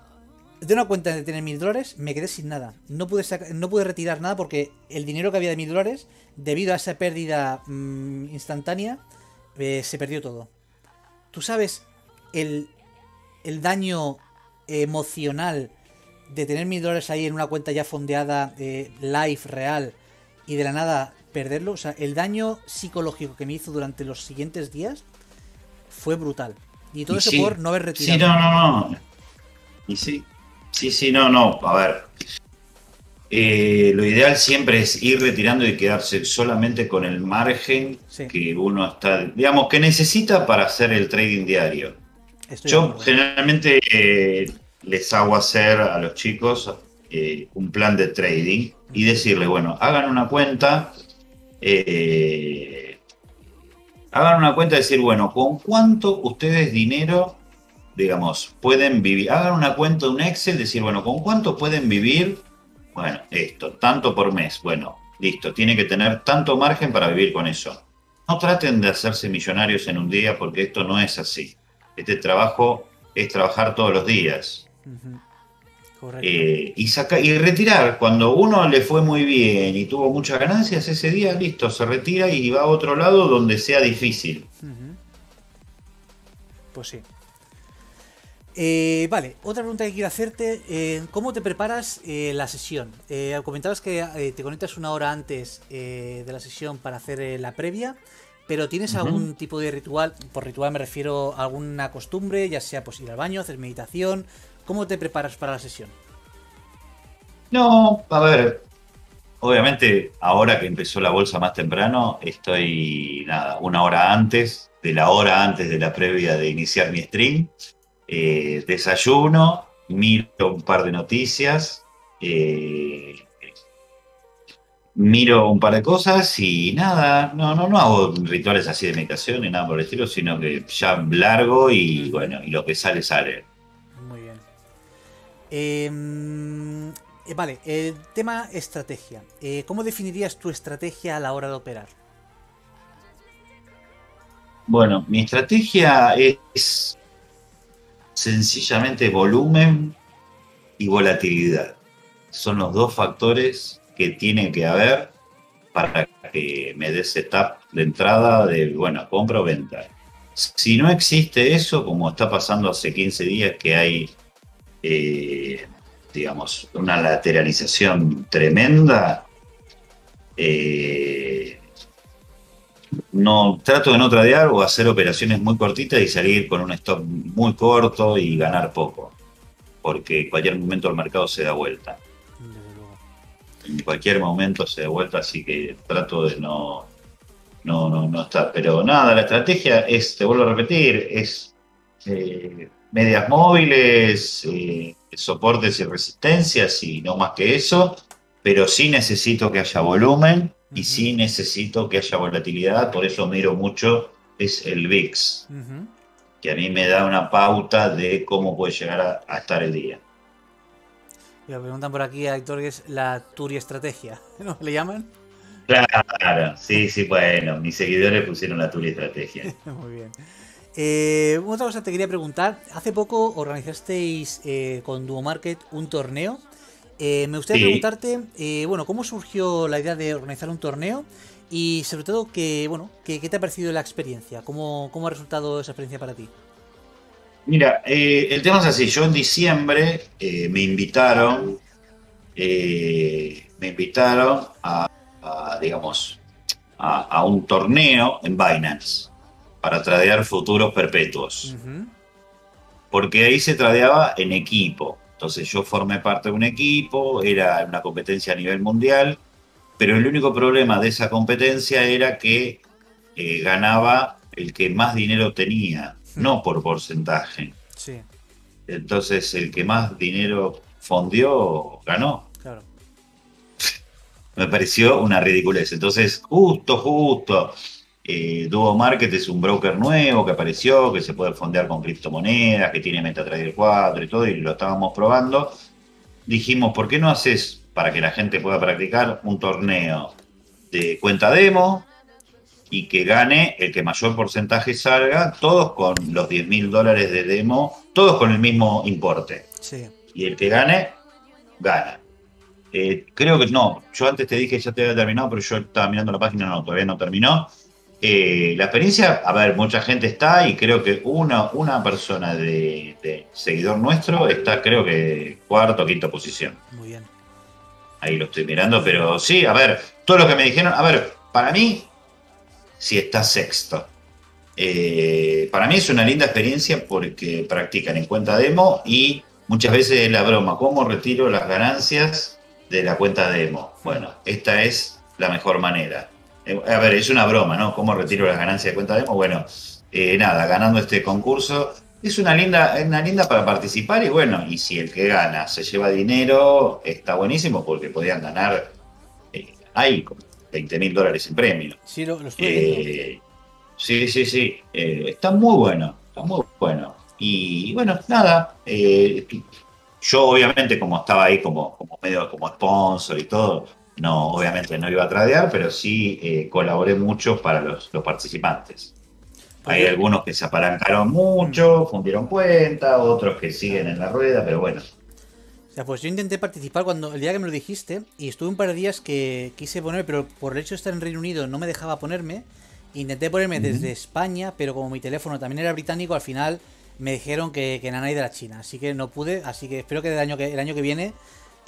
de una cuenta de tener mil dólares me quedé sin nada. No pude, no pude retirar nada porque el dinero que había de mil dólares, debido a esa pérdida mm, instantánea, eh, se perdió todo. Tú sabes el, el daño emocional de tener mil dólares ahí en una cuenta ya fondeada, eh, live, real, y de la nada perderlo. O sea, el daño psicológico que me hizo durante los siguientes días fue brutal. Y todo eso por no haber retirado. Sí, no, no, no. Y sí, sí, sí, no, no. A ver. Eh, lo ideal siempre es ir retirando y quedarse solamente con el margen que uno está, digamos, que necesita para hacer el trading diario. Yo generalmente eh, les hago hacer a los chicos eh, un plan de trading y decirle, bueno, hagan una cuenta hagan una cuenta y decir, bueno, ¿con cuánto ustedes dinero, digamos, pueden vivir? Hagan una cuenta, un Excel, decir, bueno, ¿con cuánto pueden vivir? Bueno, esto, tanto por mes. Bueno, listo, tiene que tener tanto margen para vivir con eso. no traten de hacerse millonarios en un día porque esto no es así. Este trabajo es trabajar todos los días. Eh, y, saca, y retirar, cuando uno le fue muy bien y tuvo muchas ganancias ese día, listo, se retira y va a otro lado donde sea difícil. Pues sí. Eh, vale, otra pregunta que quiero hacerte, eh, ¿cómo te preparas la sesión? comentabas que te conectas una hora antes de la sesión para hacer la previa, pero ¿tienes algún tipo de ritual? Por ritual me refiero a alguna costumbre, ya sea pues ir al baño, hacer meditación. ¿Cómo te preparas para la sesión? No, a ver, obviamente ahora que empezó la bolsa más temprano, estoy nada, una hora antes de la hora antes de la previa de iniciar mi stream eh, desayuno, miro un par de noticias, eh, miro un par de cosas y nada, no, no, no hago rituales así de meditación ni nada por el estilo, sino que ya largo y bueno, y lo que sale, sale. Em, eh, vale, el tema estrategia. ¿Cómo definirías tu estrategia a la hora de operar? Bueno, mi estrategia es sencillamente volumen y volatilidad. Son los dos factores que tiene que haber para que me dé setup de entrada de, bueno, compra o venta. Si no existe eso, como está pasando hace 15 días que hay, eh, digamos, una lateralización tremenda, eh, no trato de no tradear o hacer operaciones muy cortitas y salir con un stop muy corto y ganar poco, porque en cualquier momento el mercado se da vuelta. En cualquier momento se da vuelta, así que trato de no, no, no, no estar. Pero nada, la estrategia es, te vuelvo a repetir, es eh, medias móviles, eh, soportes y resistencias y no más que eso, pero sí necesito que haya volumen y sí necesito que haya volatilidad, por eso miro mucho, es el VIX, que a mí me da una pauta de cómo puede llegar a, estar el día. Me preguntan por aquí a Héctor que es la Turi estrategia, ¿no? ¿Le llaman? Claro, sí, sí, bueno, mis seguidores pusieron la Turi estrategia. Muy bien. Eh, otra cosa te quería preguntar, hace poco organizasteis eh, con Duo Market un torneo eh, me gustaría preguntarte, eh, bueno, ¿cómo surgió la idea de organizar un torneo? Y sobre todo, que, bueno, ¿qué, te ha parecido la experiencia? ¿Cómo, ¿Cómo ha resultado esa experiencia para ti? Mira, eh, el tema es así. Yo en diciembre me invitaron, me invitaron a, digamos, a, un torneo en Binance para tradear futuros perpetuos. Porque ahí se tradeaba en equipo. Entonces yo formé parte de un equipo, era una competencia a nivel mundial, pero el único problema de esa competencia era que eh, ganaba el que más dinero tenía, no por porcentaje. Sí. Entonces el que más dinero fondió ganó. Claro. Me pareció una ridiculez. Entonces, justo, justo, eh, Duo Market es un broker nuevo que apareció, que se puede fondear con criptomonedas, que tiene MetaTrader 4 y todo, y lo estábamos probando. Dijimos, ¿por qué no haces, para que la gente pueda practicar, un torneo de cuenta demo y que gane el que mayor porcentaje salga, todos con los 10 mil dólares de demo, todos con el mismo importe? Sí. Y el que gane, gana. Eh, creo que no, yo antes te dije que ya te había terminado, pero yo estaba mirando la página, no, todavía no terminó. Eh, la experiencia, a ver, mucha gente está y creo que una, una persona de, seguidor nuestro está, creo que, cuarto o quinta posición. Muy bien. Ahí lo estoy mirando, pero sí, a ver, todo lo que me dijeron, a ver, para mí, si está sexto. Eh, para mí es una linda experiencia porque practican en cuenta demo y muchas veces es la broma, ¿cómo retiro las ganancias de la cuenta demo? Bueno, esta es la mejor manera eh, a ver, es una broma, ¿no? ¿Cómo retiro las ganancias de cuenta demo? Bueno, eh, nada, ganando este concurso. Es una linda, una linda para participar y bueno, y si el que gana se lleva dinero, está buenísimo porque podían ganar, eh, ahí, 20 mil dólares en premio. Sí, lo, estoy Sí, sí, sí. está muy bueno, está muy bueno. Y bueno, nada, yo obviamente como estaba ahí como, como medio como sponsor y todo, no, obviamente no iba a tradear, pero sí eh, colaboré mucho para los, los participantes. Hay algunos que se apalancaron mucho, fundieron cuenta, otros que siguen en la rueda, pero bueno. O sea, pues yo intenté participar cuando el día que me lo dijiste y estuve un par de días que quise ponerme, pero por el hecho de estar en Reino Unido no me dejaba ponerme. Intenté ponerme desde España, pero como mi teléfono también era británico, al final me dijeron que, que Nanay de la China. Así que no pude, así que espero que el año que, el año que viene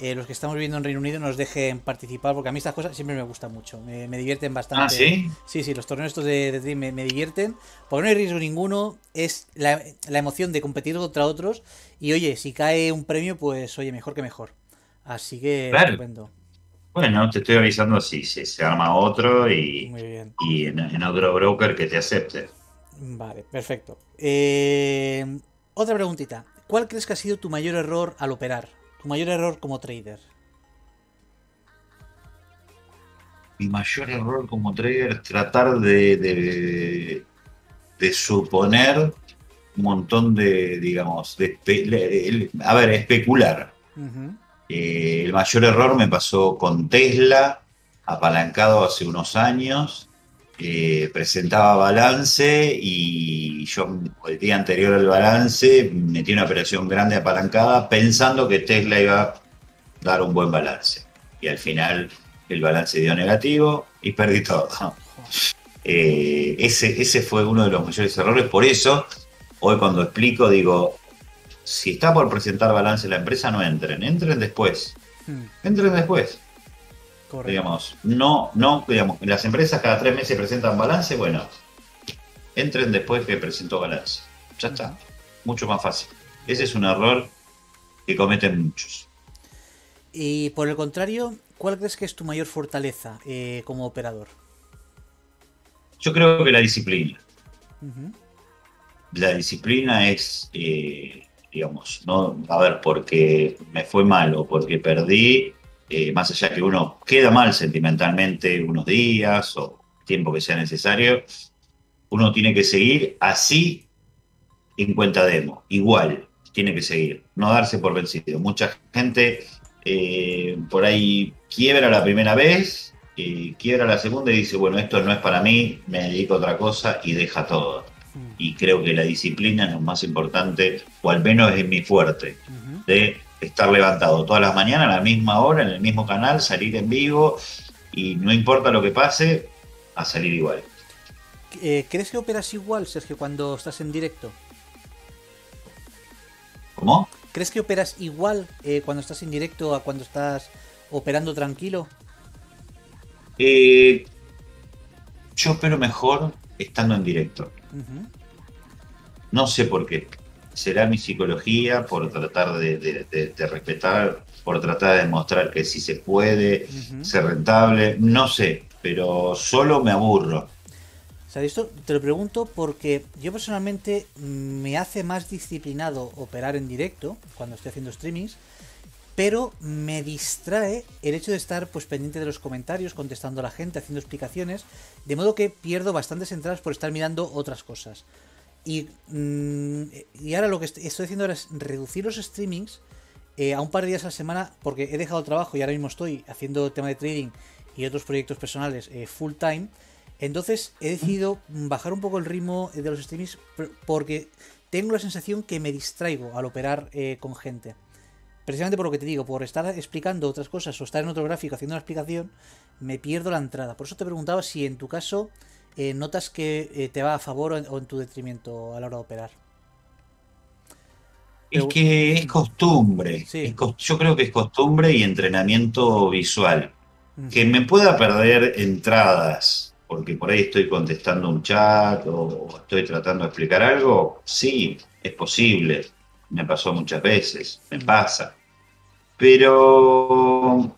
eh, los que estamos viviendo en Reino Unido nos dejen participar, porque a mí estas cosas siempre me gustan mucho, me, divierten bastante. ¿Ah, sí? Sí, sí, los torneos estos de, de me, me, divierten, porque no hay riesgo ninguno, es la, emoción de competir contra otros, y oye, si cae un premio, pues oye, mejor que mejor. Así que, claro. Bueno, te estoy avisando si, se arma otro y, y en, otro broker que te acepte. Vale, perfecto. Eh, otra preguntita. ¿Cuál crees que ha sido tu mayor error al operar? Tu mayor error como trader. Mi mayor error como trader es tratar de, de, suponer un montón de, digamos, de, a ver, especular. Eh, el mayor error me pasó con Tesla, apalancado hace unos años. Eh, presentaba balance y yo el día anterior al balance metí una operación grande apalancada pensando que Tesla iba a dar un buen balance. Y al final el balance dio negativo y perdí todo. Eh, ese, ese fue uno de los mayores errores. Por eso, hoy cuando explico, digo, si está por presentar balance la empresa, no entren, entren después. Hmm. Entren después. Digamos, no, no, digamos, las empresas cada tres meses presentan balance, bueno, entren después que presentó balance. Ya está, mucho más fácil. Ese es un error que cometen muchos. Y por el contrario, ¿cuál crees que es tu mayor fortaleza eh, como operador? Yo creo que la disciplina. La disciplina es, eh, digamos, no, a ver, porque me fue mal o porque perdí, eh, más allá que uno queda mal sentimentalmente unos días o tiempo que sea necesario, uno tiene que seguir así en cuenta demo, igual tiene que seguir, no darse por vencido. Mucha gente eh, por ahí quiebra la primera vez, y quiebra la segunda y dice, bueno, esto no es para mí, me dedico a otra cosa y deja todo. Mm. Y creo que la disciplina es lo más importante, o al menos es mi fuerte, de estar levantado todas las mañanas a la misma hora, en el mismo canal, salir en vivo y no importa lo que pase, a salir igual. Eh, ¿Crees que operas igual, Sergio, cuando estás en directo? ¿Cómo? ¿Crees que operas igual eh, cuando estás en directo a cuando estás operando tranquilo? Eh, yo opero mejor estando en directo. No sé por qué será mi psicología por tratar de, respetar, por tratar de demostrar que sí se puede ser rentable, no sé, pero solo me aburro. O sea, esto te lo pregunto porque yo personalmente me hace más disciplinado operar en directo cuando estoy haciendo streamings, pero me distrae el hecho de estar pues pendiente de los comentarios, contestando a la gente, haciendo explicaciones, de modo que pierdo bastantes entradas por estar mirando otras cosas. Mm, y, ahora lo que estoy haciendo ahora es reducir los streamings eh, a un par de días a la semana porque he dejado trabajo y ahora mismo estoy haciendo tema de trading y otros proyectos personales eh, full time. Entonces he decidido bajar un poco el ritmo de los streamings porque tengo la sensación que me distraigo al operar eh, con gente. Precisamente por lo que te digo, por estar explicando otras cosas o estar en otro gráfico haciendo una explicación, me pierdo la entrada. Por eso te preguntaba si en tu caso eh, notas que eh, te va a favor o en, tu detrimento a la hora de operar. Es que es costumbre. yo creo que es costumbre y entrenamiento visual. Que me pueda perder entradas, porque por ahí estoy contestando un chat o estoy tratando de explicar algo, sí, es posible. Me pasó muchas veces, me pasa. Pero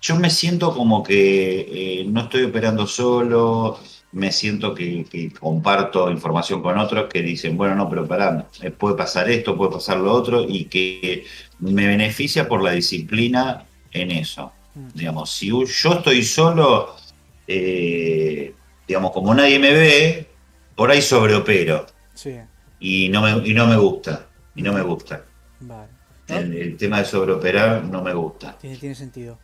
yo me siento como que eh, no estoy operando solo, me siento que, comparto información con otros que dicen, bueno, no, pero pará, puede pasar esto, puede pasar lo otro, y que me beneficia por la disciplina en eso. Mm. Digamos, si yo estoy solo, eh, digamos, como nadie me ve, por ahí sobreopero. Sí. Y no me, y no me gusta, y no me gusta. Vale. El, tema de sobreoperar no me gusta. Tiene, tiene sentido.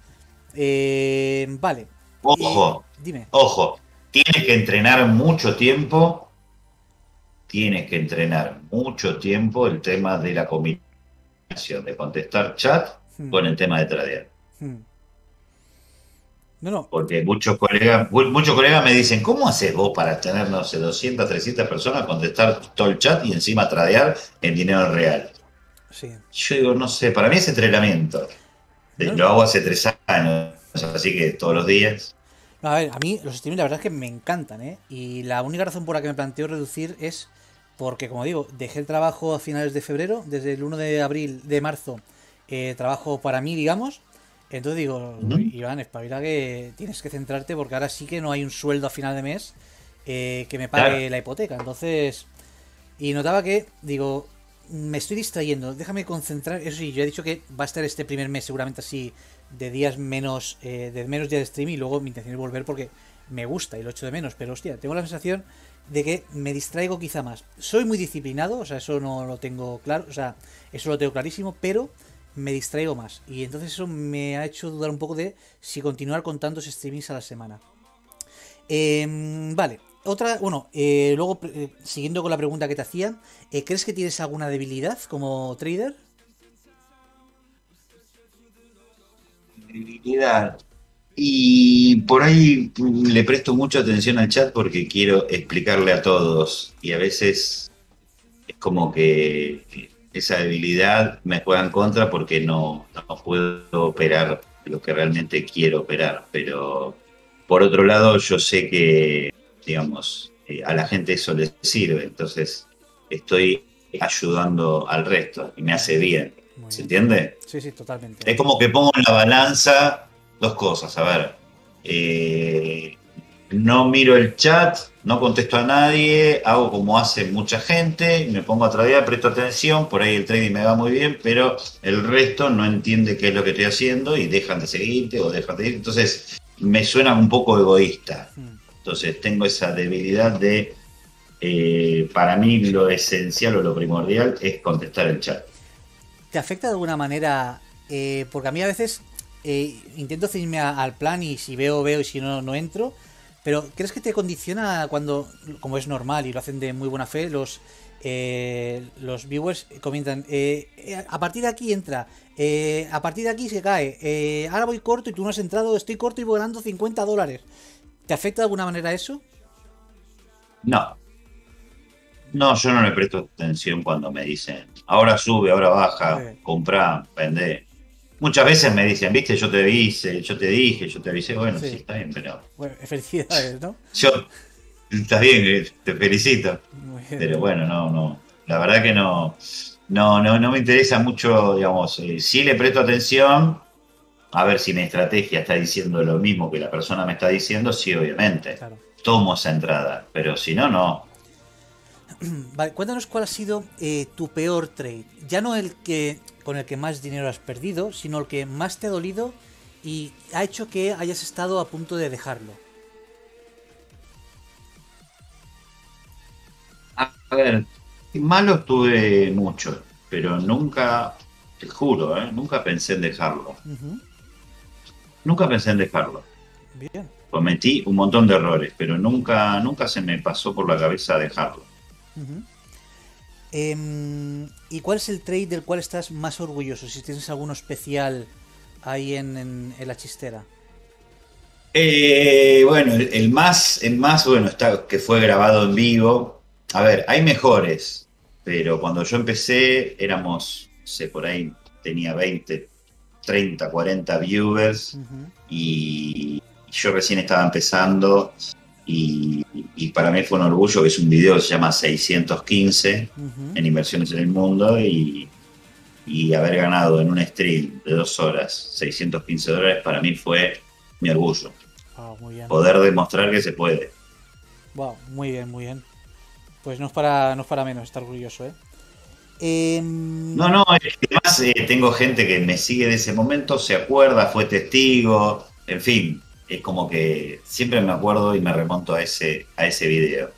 Eh, vale. Ojo, dime. Ojo, tienes que entrenar mucho tiempo. Tienes que entrenar mucho tiempo el tema de la combinación de contestar chat Hmm. con el tema de tradear. Hmm. No, no. Porque muchos colegas, mu- muchos colegas me dicen, ¿cómo haces vos para tener, no sé, 200, 300 personas, contestar todo el chat y encima tradear en dinero real? Sí. Yo digo, no sé, para mí es entrenamiento. Eh, No. Lo hago hace tres años, así que todos los días. No, a ver, a mí los streaming la verdad es que me encantan, ¿eh? Y la única razón por la que me planteo reducir es porque, como digo, dejé el trabajo a finales de febrero, desde el 1 de abril, de marzo, eh, trabajo para mí, digamos. Entonces digo, Ujú. Iván, espabila que tienes que centrarte porque ahora sí que no hay un sueldo a final de mes eh, que me pague Claro. la hipoteca. Entonces, y notaba que, digo, me estoy distrayendo, déjame concentrar. Eso sí, yo he dicho que va a estar este primer mes seguramente así de días menos, eh, de menos días de stream y luego mi intención es volver porque me gusta y lo echo de menos. Pero hostia, tengo la sensación de que me distraigo quizá más. Soy muy disciplinado, o sea, eso no lo tengo claro, o sea, eso lo tengo clarísimo, pero me distraigo más. Y entonces eso me ha hecho dudar un poco de si continuar con tantos streamings a la semana. Em, vale, otra, bueno, eh, luego eh, siguiendo con la pregunta que te hacía, ¿crees que tienes alguna debilidad como trader? Debilidad. Y por ahí le presto mucha atención al chat porque quiero explicarle a todos. Y a veces es como que esa debilidad me juega en contra porque no, no puedo operar lo que realmente quiero operar. Pero por otro lado, yo sé que, digamos, eh, a la gente eso les sirve. Entonces estoy ayudando al resto y me hace bien. Muy ¿Se bien. entiende? Sí, sí, totalmente. Es como que pongo en la balanza dos cosas. A ver, eh, no miro el chat, no contesto a nadie, hago como hace mucha gente, me pongo a tradear, presto atención, por ahí el trading me va muy bien, pero el resto no entiende qué es lo que estoy haciendo y dejan de seguirte o dejan de ir. Entonces, me suena un poco egoísta. Mm. Entonces, tengo esa debilidad de, eh, para mí lo esencial o lo primordial es contestar el chat. ¿Te afecta de alguna manera? Eh, porque a mí a veces eh, intento ceñirme al plan y si veo, veo y si no, no entro. Pero ¿crees que te condiciona cuando, como es normal y lo hacen de muy buena fe, los, eh, los viewers comentan, eh, a partir de aquí entra, a partir de aquí se cae, ahora voy corto y tú no has entrado, estoy corto y voy ganando 50 dólares. ¿Te afecta de alguna manera eso? No. No, yo no le presto atención cuando me dicen, ahora sube, ahora baja, Sí. comprá. Muchas veces me dicen, viste, yo te avisé, yo te dije, yo te avisé, bueno, Sí. sí, está bien, pero Bueno, felicidades, ¿no? yo, está bien, te felicito, Muy bien. pero bueno, no, no, la verdad que no, no, no, no me interesa mucho, digamos, eh, sí le presto atención, a ver si mi estrategia está diciendo lo mismo que la persona me está diciendo, sí, obviamente, Claro. tomo esa entrada, pero si no, no. Vale, cuéntanos cuál ha sido eh, tu peor trade. Ya no el que con el que más dinero has perdido, sino el que más te ha dolido y ha hecho que hayas estado a punto de dejarlo. A ver, malos tuve muchos, pero nunca, te juro, ¿eh? nunca pensé en dejarlo. Nunca pensé en dejarlo. Bien. Cometí un montón de errores, pero nunca, nunca se me pasó por la cabeza dejarlo. Em, ¿Y cuál es el trade del cual estás más orgulloso? Si tienes alguno especial ahí en, en- en la chistera. Eh, bueno, el, el más, el más bueno está que fue grabado en vivo. A ver, hay mejores, pero cuando yo empecé éramos, no sé, por ahí tenía 20, 30, 40 viewers. Y yo recién estaba empezando y, y para mí fue un orgullo que es un video que se llama 615 ujú. en inversiones en el mundo y, y haber ganado en un stream de dos horas 615 dólares para mí fue mi orgullo. Muy bien. Poder demostrar que se puede. Wow, muy bien, muy bien. Pues no es para, no es para menos estar orgulloso, ¿eh? Em, No, no, es que además eh, tengo gente que me sigue de ese momento, se acuerda, fue testigo, en fin, es como que siempre me acuerdo y me remonto a ese, a ese video.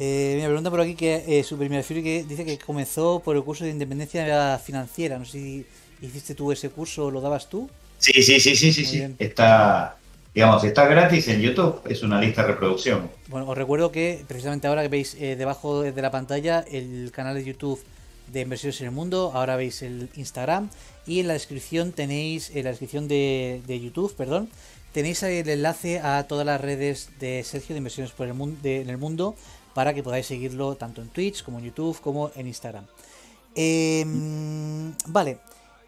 Eh, me pregunta por aquí que eh, que dice que comenzó por el curso de independencia financiera. No sé si hiciste tú ese curso lo dabas tú. Sí, sí, sí, sí, sí, sí. Está, digamos, está gratis en YouTube, es una lista de reproducción. Bueno, os recuerdo que precisamente ahora que veis eh, debajo de la pantalla el canal de YouTube de Inversiones en el Mundo, ahora veis el Instagram y en la descripción tenéis, en la descripción de, YouTube, perdón, tenéis el enlace a todas las redes de Sergio de Inversiones por el mundo, en el mundo para que podáis seguirlo tanto en Twitch como en YouTube como en Instagram. Em, vale,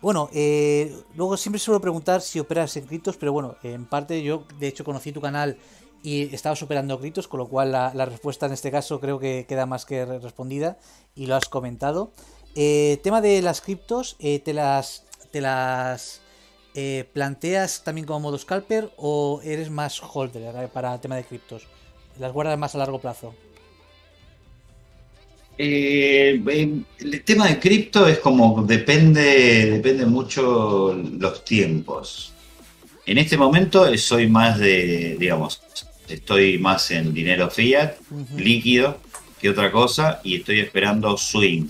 bueno, eh, luego siempre suelo preguntar si operas en criptos, pero bueno, en parte yo de hecho conocí tu canal y estabas operando criptos, con lo cual la, respuesta en este caso creo que queda más que respondida y lo has comentado. Eh, tema de las criptos, eh, ¿te las, te las planteas también como modo scalper o eres más holder para el tema de criptos? ¿Las guardas más a largo plazo? Eh, el tema de cripto es como depende, depende mucho los tiempos. En este momento soy más de, digamos, estoy más en dinero fiat, líquido, que otra cosa, y estoy esperando swing.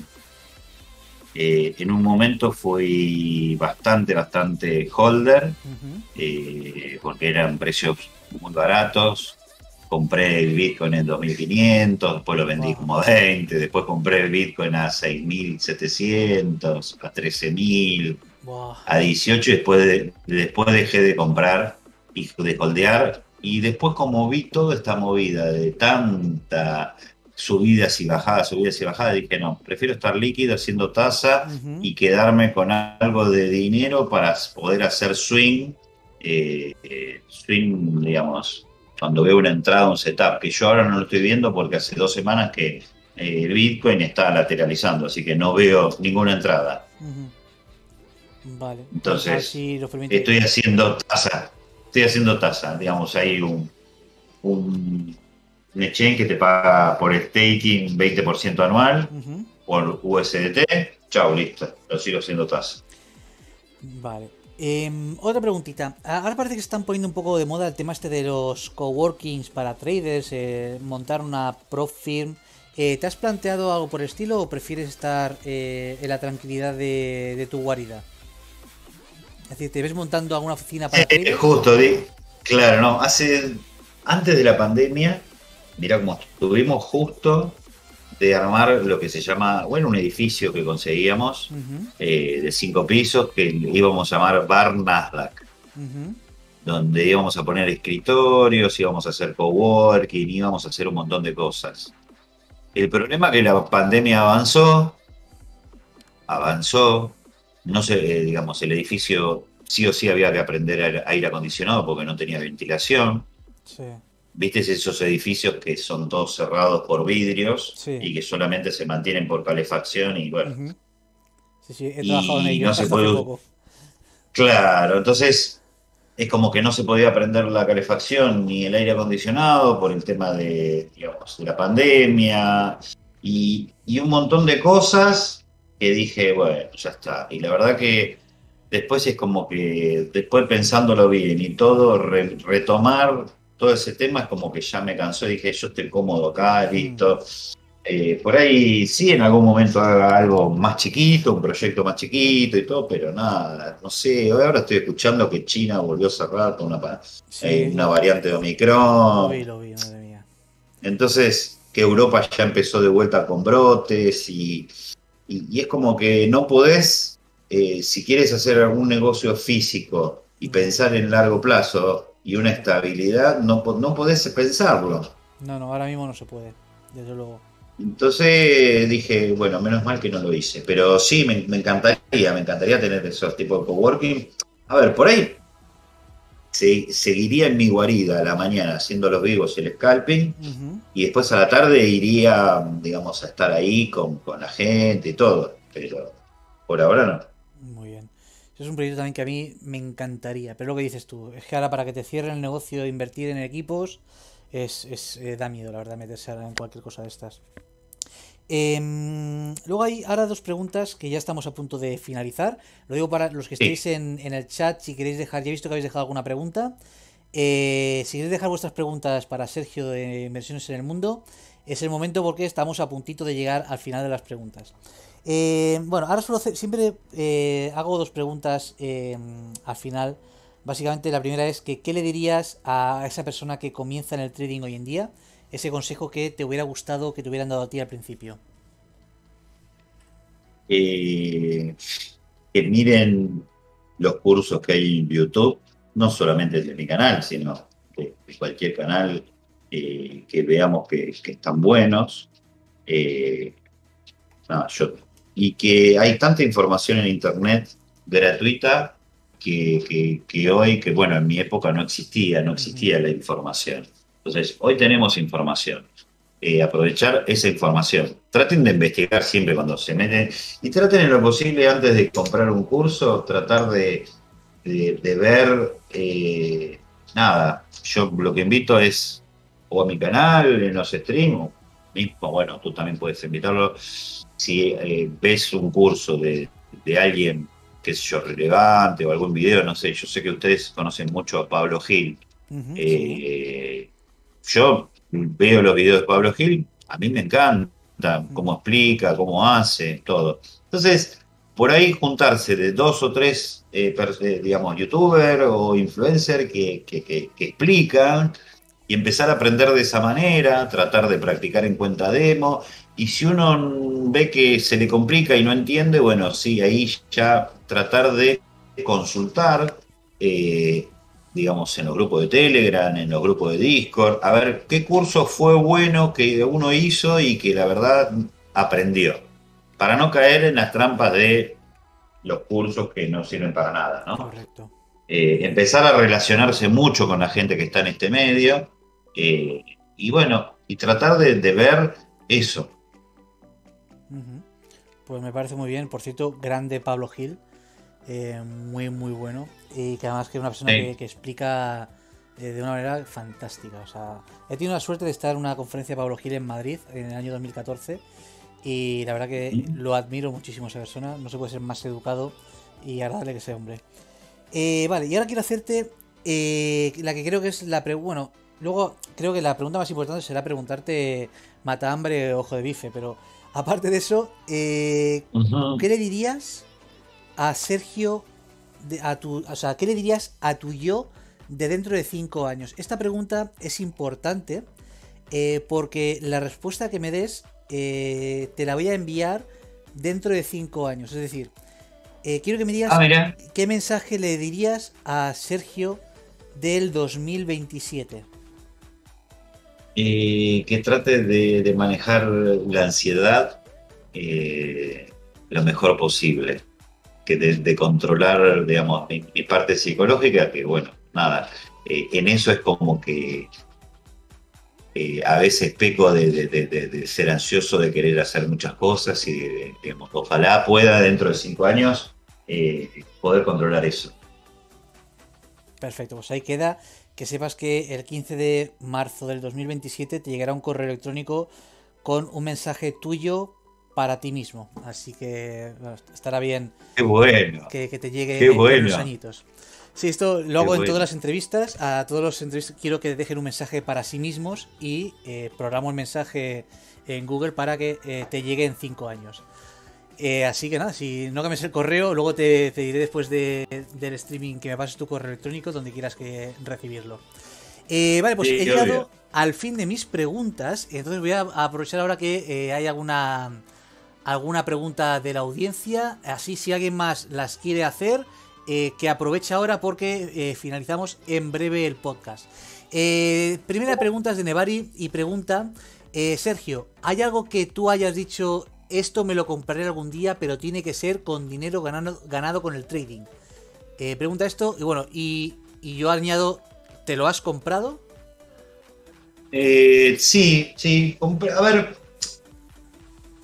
Eh, en un momento fui bastante, bastante holder, eh, porque eran precios muy baratos, compré el Bitcoin en 2500, después lo vendí como 20, después compré el Bitcoin a 6700, a 13000, a 18 y después, después dejé de comprar y de holdear y después como vi toda esta movida de tanta subidas y bajadas, subidas y bajadas, dije no, prefiero estar líquido haciendo tasa y quedarme con algo de dinero para poder hacer swing, eh, eh, swing, digamos, cuando veo una entrada, un setup, que yo ahora no lo estoy viendo porque hace dos semanas que eh, el Bitcoin está lateralizando, así que no veo ninguna entrada. Vale. Entonces, estoy haciendo tasa, estoy haciendo tasa, digamos, hay un, un, exchange que te paga por staking 20% anual, por USDT, chao, listo, lo sigo haciendo tasa. Vale. Em, otra preguntita. Ahora parece que se están poniendo un poco de moda el tema este de los coworkings para traders, eh, montar una prop firm. Eh, ¿Te has planteado algo por el estilo o prefieres estar eh, en la tranquilidad de, tu guarida? Es decir, ¿te ves montando alguna oficina para traders? Justo, claro, no. Hace antes de la pandemia, mira cómo estuvimos justo de armar lo que se llama, bueno, un edificio que conseguíamos eh, de cinco pisos que íbamos a llamar Bar Nasdaq, donde íbamos a poner escritorios, íbamos a hacer coworking, íbamos a hacer un montón de cosas. El problema es que la pandemia avanzó, avanzó, no sé, eh, digamos, el edificio sí o sí había que aprender aire acondicionado porque no tenía ventilación. Sí. ¿Viste esos edificios que son todos cerrados por vidrios y que solamente se mantienen por calefacción y bueno? Sí, sí, he trabajado en ellos no se puede... Claro, entonces es como que no se podía prender la calefacción ni el aire acondicionado por el tema de, digamos, de la pandemia y, un montón de cosas que dije, bueno, ya está. Y la verdad que después es como que, después pensándolo bien y todo, retomar todo ese tema es como que ya me cansó dije, yo estoy cómodo acá, mm. listo. Eh, por ahí sí, en algún momento haga algo más chiquito, un proyecto más chiquito y todo, pero nada, no sé. Ahora estoy escuchando que China volvió a cerrar con una, eh, una variante de Omicron. Lo vi, lo vi, madre mía. Entonces, que Europa ya empezó de vuelta con brotes y, y, es como que no podés, eh, si quieres hacer algún negocio físico y pensar en largo plazo, y una estabilidad, no, no podés pensarlo. No, no, ahora mismo no se puede, desde luego. Entonces dije, bueno, menos mal que no lo hice. Pero sí, me, encantaría, me encantaría tener esos tipos de coworking. A ver, por ahí seguiría en mi guarida a la mañana haciendo los vivos y el scalping. Y después a la tarde iría, digamos, a estar ahí con, con la gente y todo. Pero por ahora no. Es un proyecto también que a mí me encantaría. Pero lo que dices tú, es que ahora para que te cierren el negocio, invertir en equipos, es, es eh, da miedo, la verdad, meterse en cualquier cosa de estas. Em, luego hay ahora dos preguntas que ya estamos a punto de finalizar. Lo digo para los que estéis en, el chat, si queréis dejar, ya he visto que habéis dejado alguna pregunta. Eh, si queréis dejar vuestras preguntas para Sergio de Inversiones en el Mundo, es el momento porque estamos a puntito de llegar al final de las preguntas. Eh, bueno, ahora solo siempre eh, hago dos preguntas eh, al final Básicamente la primera es que ¿qué le dirías a esa persona que comienza en el trading hoy en día? Ese consejo que te hubiera gustado que te hubieran dado a ti al principio. Eh, que miren los cursos que hay en YouTube, no solamente de mi canal, sino de, cualquier canal eh, que veamos que, están buenos. Eh, y que hay tanta información en Internet gratuita que, hoy, que bueno, en mi época no existía, no existía la información. Entonces, hoy tenemos información. Eh, aprovechar esa información. Traten de investigar siempre cuando se meten y traten en lo posible antes de comprar un curso, tratar de, ver, eh, nada, yo lo que invito es o a mi canal, en los streams, mismo, bueno, tú también puedes invitarlo, si eh, ves un curso de, alguien, qué sé yo, relevante o algún video, no sé, yo sé que ustedes conocen mucho a Pablo Gil. Yo veo los videos de Pablo Gil, a mí me encanta cómo explica, cómo hace, todo. Entonces, por ahí juntarse de dos o tres, eh, eh, digamos, youtuber o influencer que, que, explican y empezar a aprender de esa manera, tratar de practicar en cuenta demo. Y si uno ve que se le complica y no entiende, bueno, sí, ahí ya tratar de consultar. Eh, digamos, en los grupos de Telegram, en los grupos de Discord, a ver qué curso fue bueno que uno hizo y que la verdad aprendió, para no caer en las trampas de los cursos que no sirven para nada, ¿no? Correcto. Eh, empezar a relacionarse mucho con la gente que está en este medio eh, y bueno, y tratar de, ver eso. Pues me parece muy bien, por cierto, grande Pablo Gil, eh, muy muy bueno y que además que es una persona que, explica eh, de una manera fantástica. O sea, he tenido la suerte de estar en una conferencia de Pablo Gil en Madrid en el año 2014 y la verdad que lo admiro muchísimo esa persona. No se puede ser más educado y agradable que ese hombre. Eh, vale, y ahora quiero hacerte eh, la que creo que es la pregunta. Bueno, luego creo que la pregunta más importante será preguntarte mata hambre, ojo de bife, pero aparte de eso, ¿qué le dirías a Sergio a tu, o sea, ¿qué le dirías a tu yo de dentro de 5 años? Esta pregunta es importante eh, porque la respuesta que me des eh, te la voy a enviar dentro de 5 años. Es decir, eh, quiero que me digas ah, qué mensaje le dirías a Sergio del 2027. que trate de, manejar la ansiedad lo mejor posible de, controlar, digamos, mi, parte psicológica, que bueno, nada, eh, en eso es como que eh, a veces peco de, ser ansioso, de querer hacer muchas cosas y, digamos, ojalá pueda dentro de cinco años eh, poder controlar eso. Perfecto, pues ahí queda que sepas que el 15 de marzo del 2027 te llegará un correo electrónico con un mensaje tuyo para ti mismo. Así que estará bien Qué bueno. que, te llegue Qué bueno. unos añitos. Sí, esto lo hago en todas las entrevistas. A todos los entrevistas quiero que dejen un mensaje para sí mismos y eh, programo el mensaje en Google para que eh, te llegue en cinco años. Eh, así que nada, si no cambias el correo, luego te, diré después del streaming que me pases tu correo electrónico donde quieras que recibirlo. vale, pues he llegado al fin de mis preguntas. Entonces voy a aprovechar ahora que hay alguna alguna pregunta de la audiencia. Así, si alguien más las quiere hacer, eh, que aproveche ahora porque eh, finalizamos en breve el podcast. Eh, primera pregunta es de Nevari y pregunta, Sergio, ¿hay algo que tú hayas dicho, esto me lo compraré algún día, pero tiene que ser con dinero ganado, ganado con el trading? pregunta esto y bueno, y, y, yo añado, ¿te lo has comprado? sí, sí, a ver,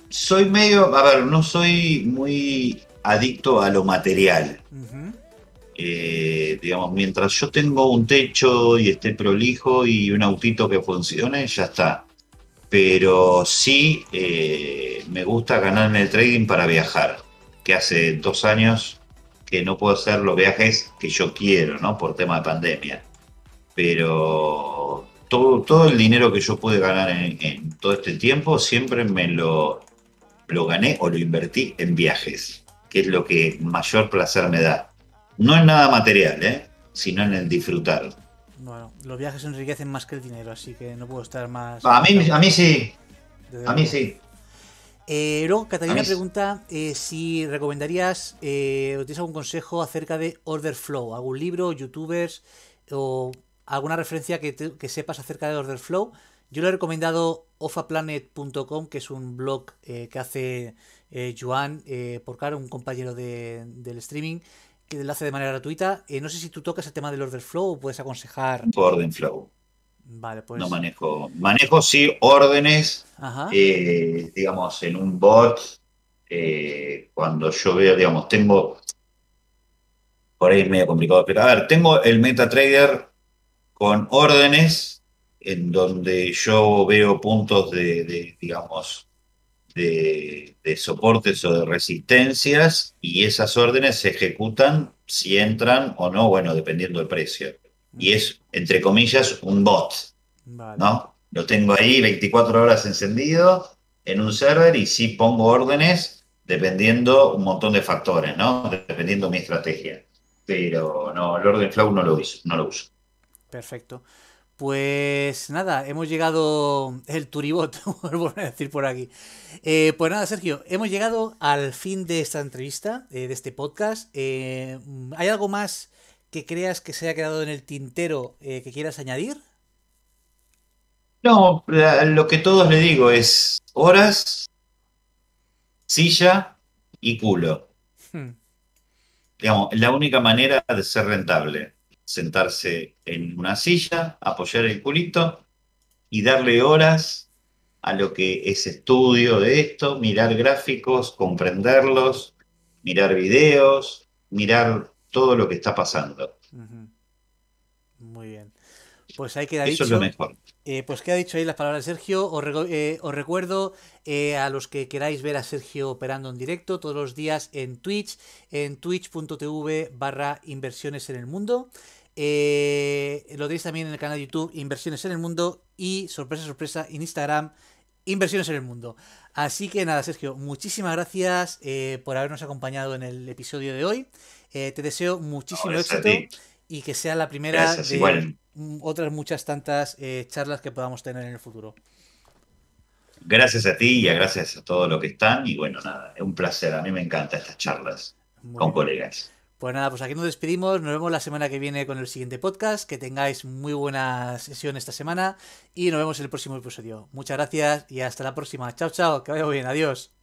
soy medio, a ver, no soy muy adicto a lo material. Eh, digamos, mientras yo tengo un techo y esté prolijo y un autito que funcione, ya está. Pero sí eh, me gusta ganarme el trading para viajar, que hace dos años que no puedo hacer los viajes que yo quiero, ¿no? Por tema de pandemia. Pero todo, todo el dinero que yo pude ganar en todo este tiempo siempre me lo, lo gané o lo invertí en viajes, que es lo que mayor placer me da. No es nada material, ¿eh? sino en el disfrutar. Bueno, los viajes enriquecen más que el dinero, así que no puedo estar más. A mí, a mí sí. A mí sí. Eh, luego, Catalina pregunta eh, si recomendarías eh, o tienes algún consejo acerca de Order Flow, algún libro, youtubers o alguna referencia que, que sepas acerca de Order Flow. Yo le he recomendado ofaplanet.com, que es un blog que hace Joan Porcar, un compañero del streaming, que lo hace de manera gratuita. no sé si tú tocas el tema del Order Flow o puedes aconsejar. Order Flow. Vale, pues. No manejo. Manejo sí órdenes, eh, digamos, en un bot. Eh, cuando yo veo, digamos, tengo. Por ahí es medio complicado, pero a ver, tengo el MetaTrader con órdenes en donde yo veo puntos de, digamos, de, de, soportes o de resistencias y esas órdenes se ejecutan si entran o no, bueno, dependiendo del precio y es, entre comillas, un bot. ¿no? Lo tengo ahí 24 horas encendido en un server y sí pongo órdenes dependiendo un montón de factores, ¿no? Dependiendo mi estrategia. Pero no, el orden flow no lo uso, no lo uso. Perfecto. Pues nada, hemos llegado el Turibot, vuelvo a decir por aquí. Eh, pues nada, Sergio, hemos llegado al fin de esta entrevista, eh, de este podcast. Eh, ¿Hay algo más que creas que se haya quedado en el tintero que quieras añadir? No, lo que todos le digo es horas, silla y culo. Hmm. Digamos, la única manera de ser rentable, sentarse en una silla, apoyar el culito y darle horas a lo que es estudio de esto, mirar gráficos, comprenderlos, mirar videos, mirar todo lo que está pasando. Muy bien. Pues ahí queda dicho. Eso es lo mejor. Eh, pues queda dicho ahí las palabras de Sergio. Os, eh, recuerdo eh, a los que queráis ver a Sergio operando en directo todos los días en Twitch, en twitch.tv barra inversiones en el mundo. Lo tenéis también en el canal de YouTube Inversiones en el Mundo y, sorpresa, sorpresa, en Instagram Inversiones en el Mundo. Así que nada, Sergio, muchísimas gracias por habernos acompañado en el episodio de hoy. Eh, te deseo muchísimo éxito y que sea la primera de otras muchas tantas eh, charlas que podamos tener en el futuro. Gracias a ti y gracias a todos los que están. Y bueno, nada, es un placer. A mí me encantan estas charlas con colegas. Pues nada, pues aquí nos despedimos. Nos vemos la semana que viene con el siguiente podcast. Que tengáis muy buena sesión esta semana y nos vemos en el próximo episodio. Muchas gracias y hasta la próxima. Chao, chao. Que vaya bien. Adiós.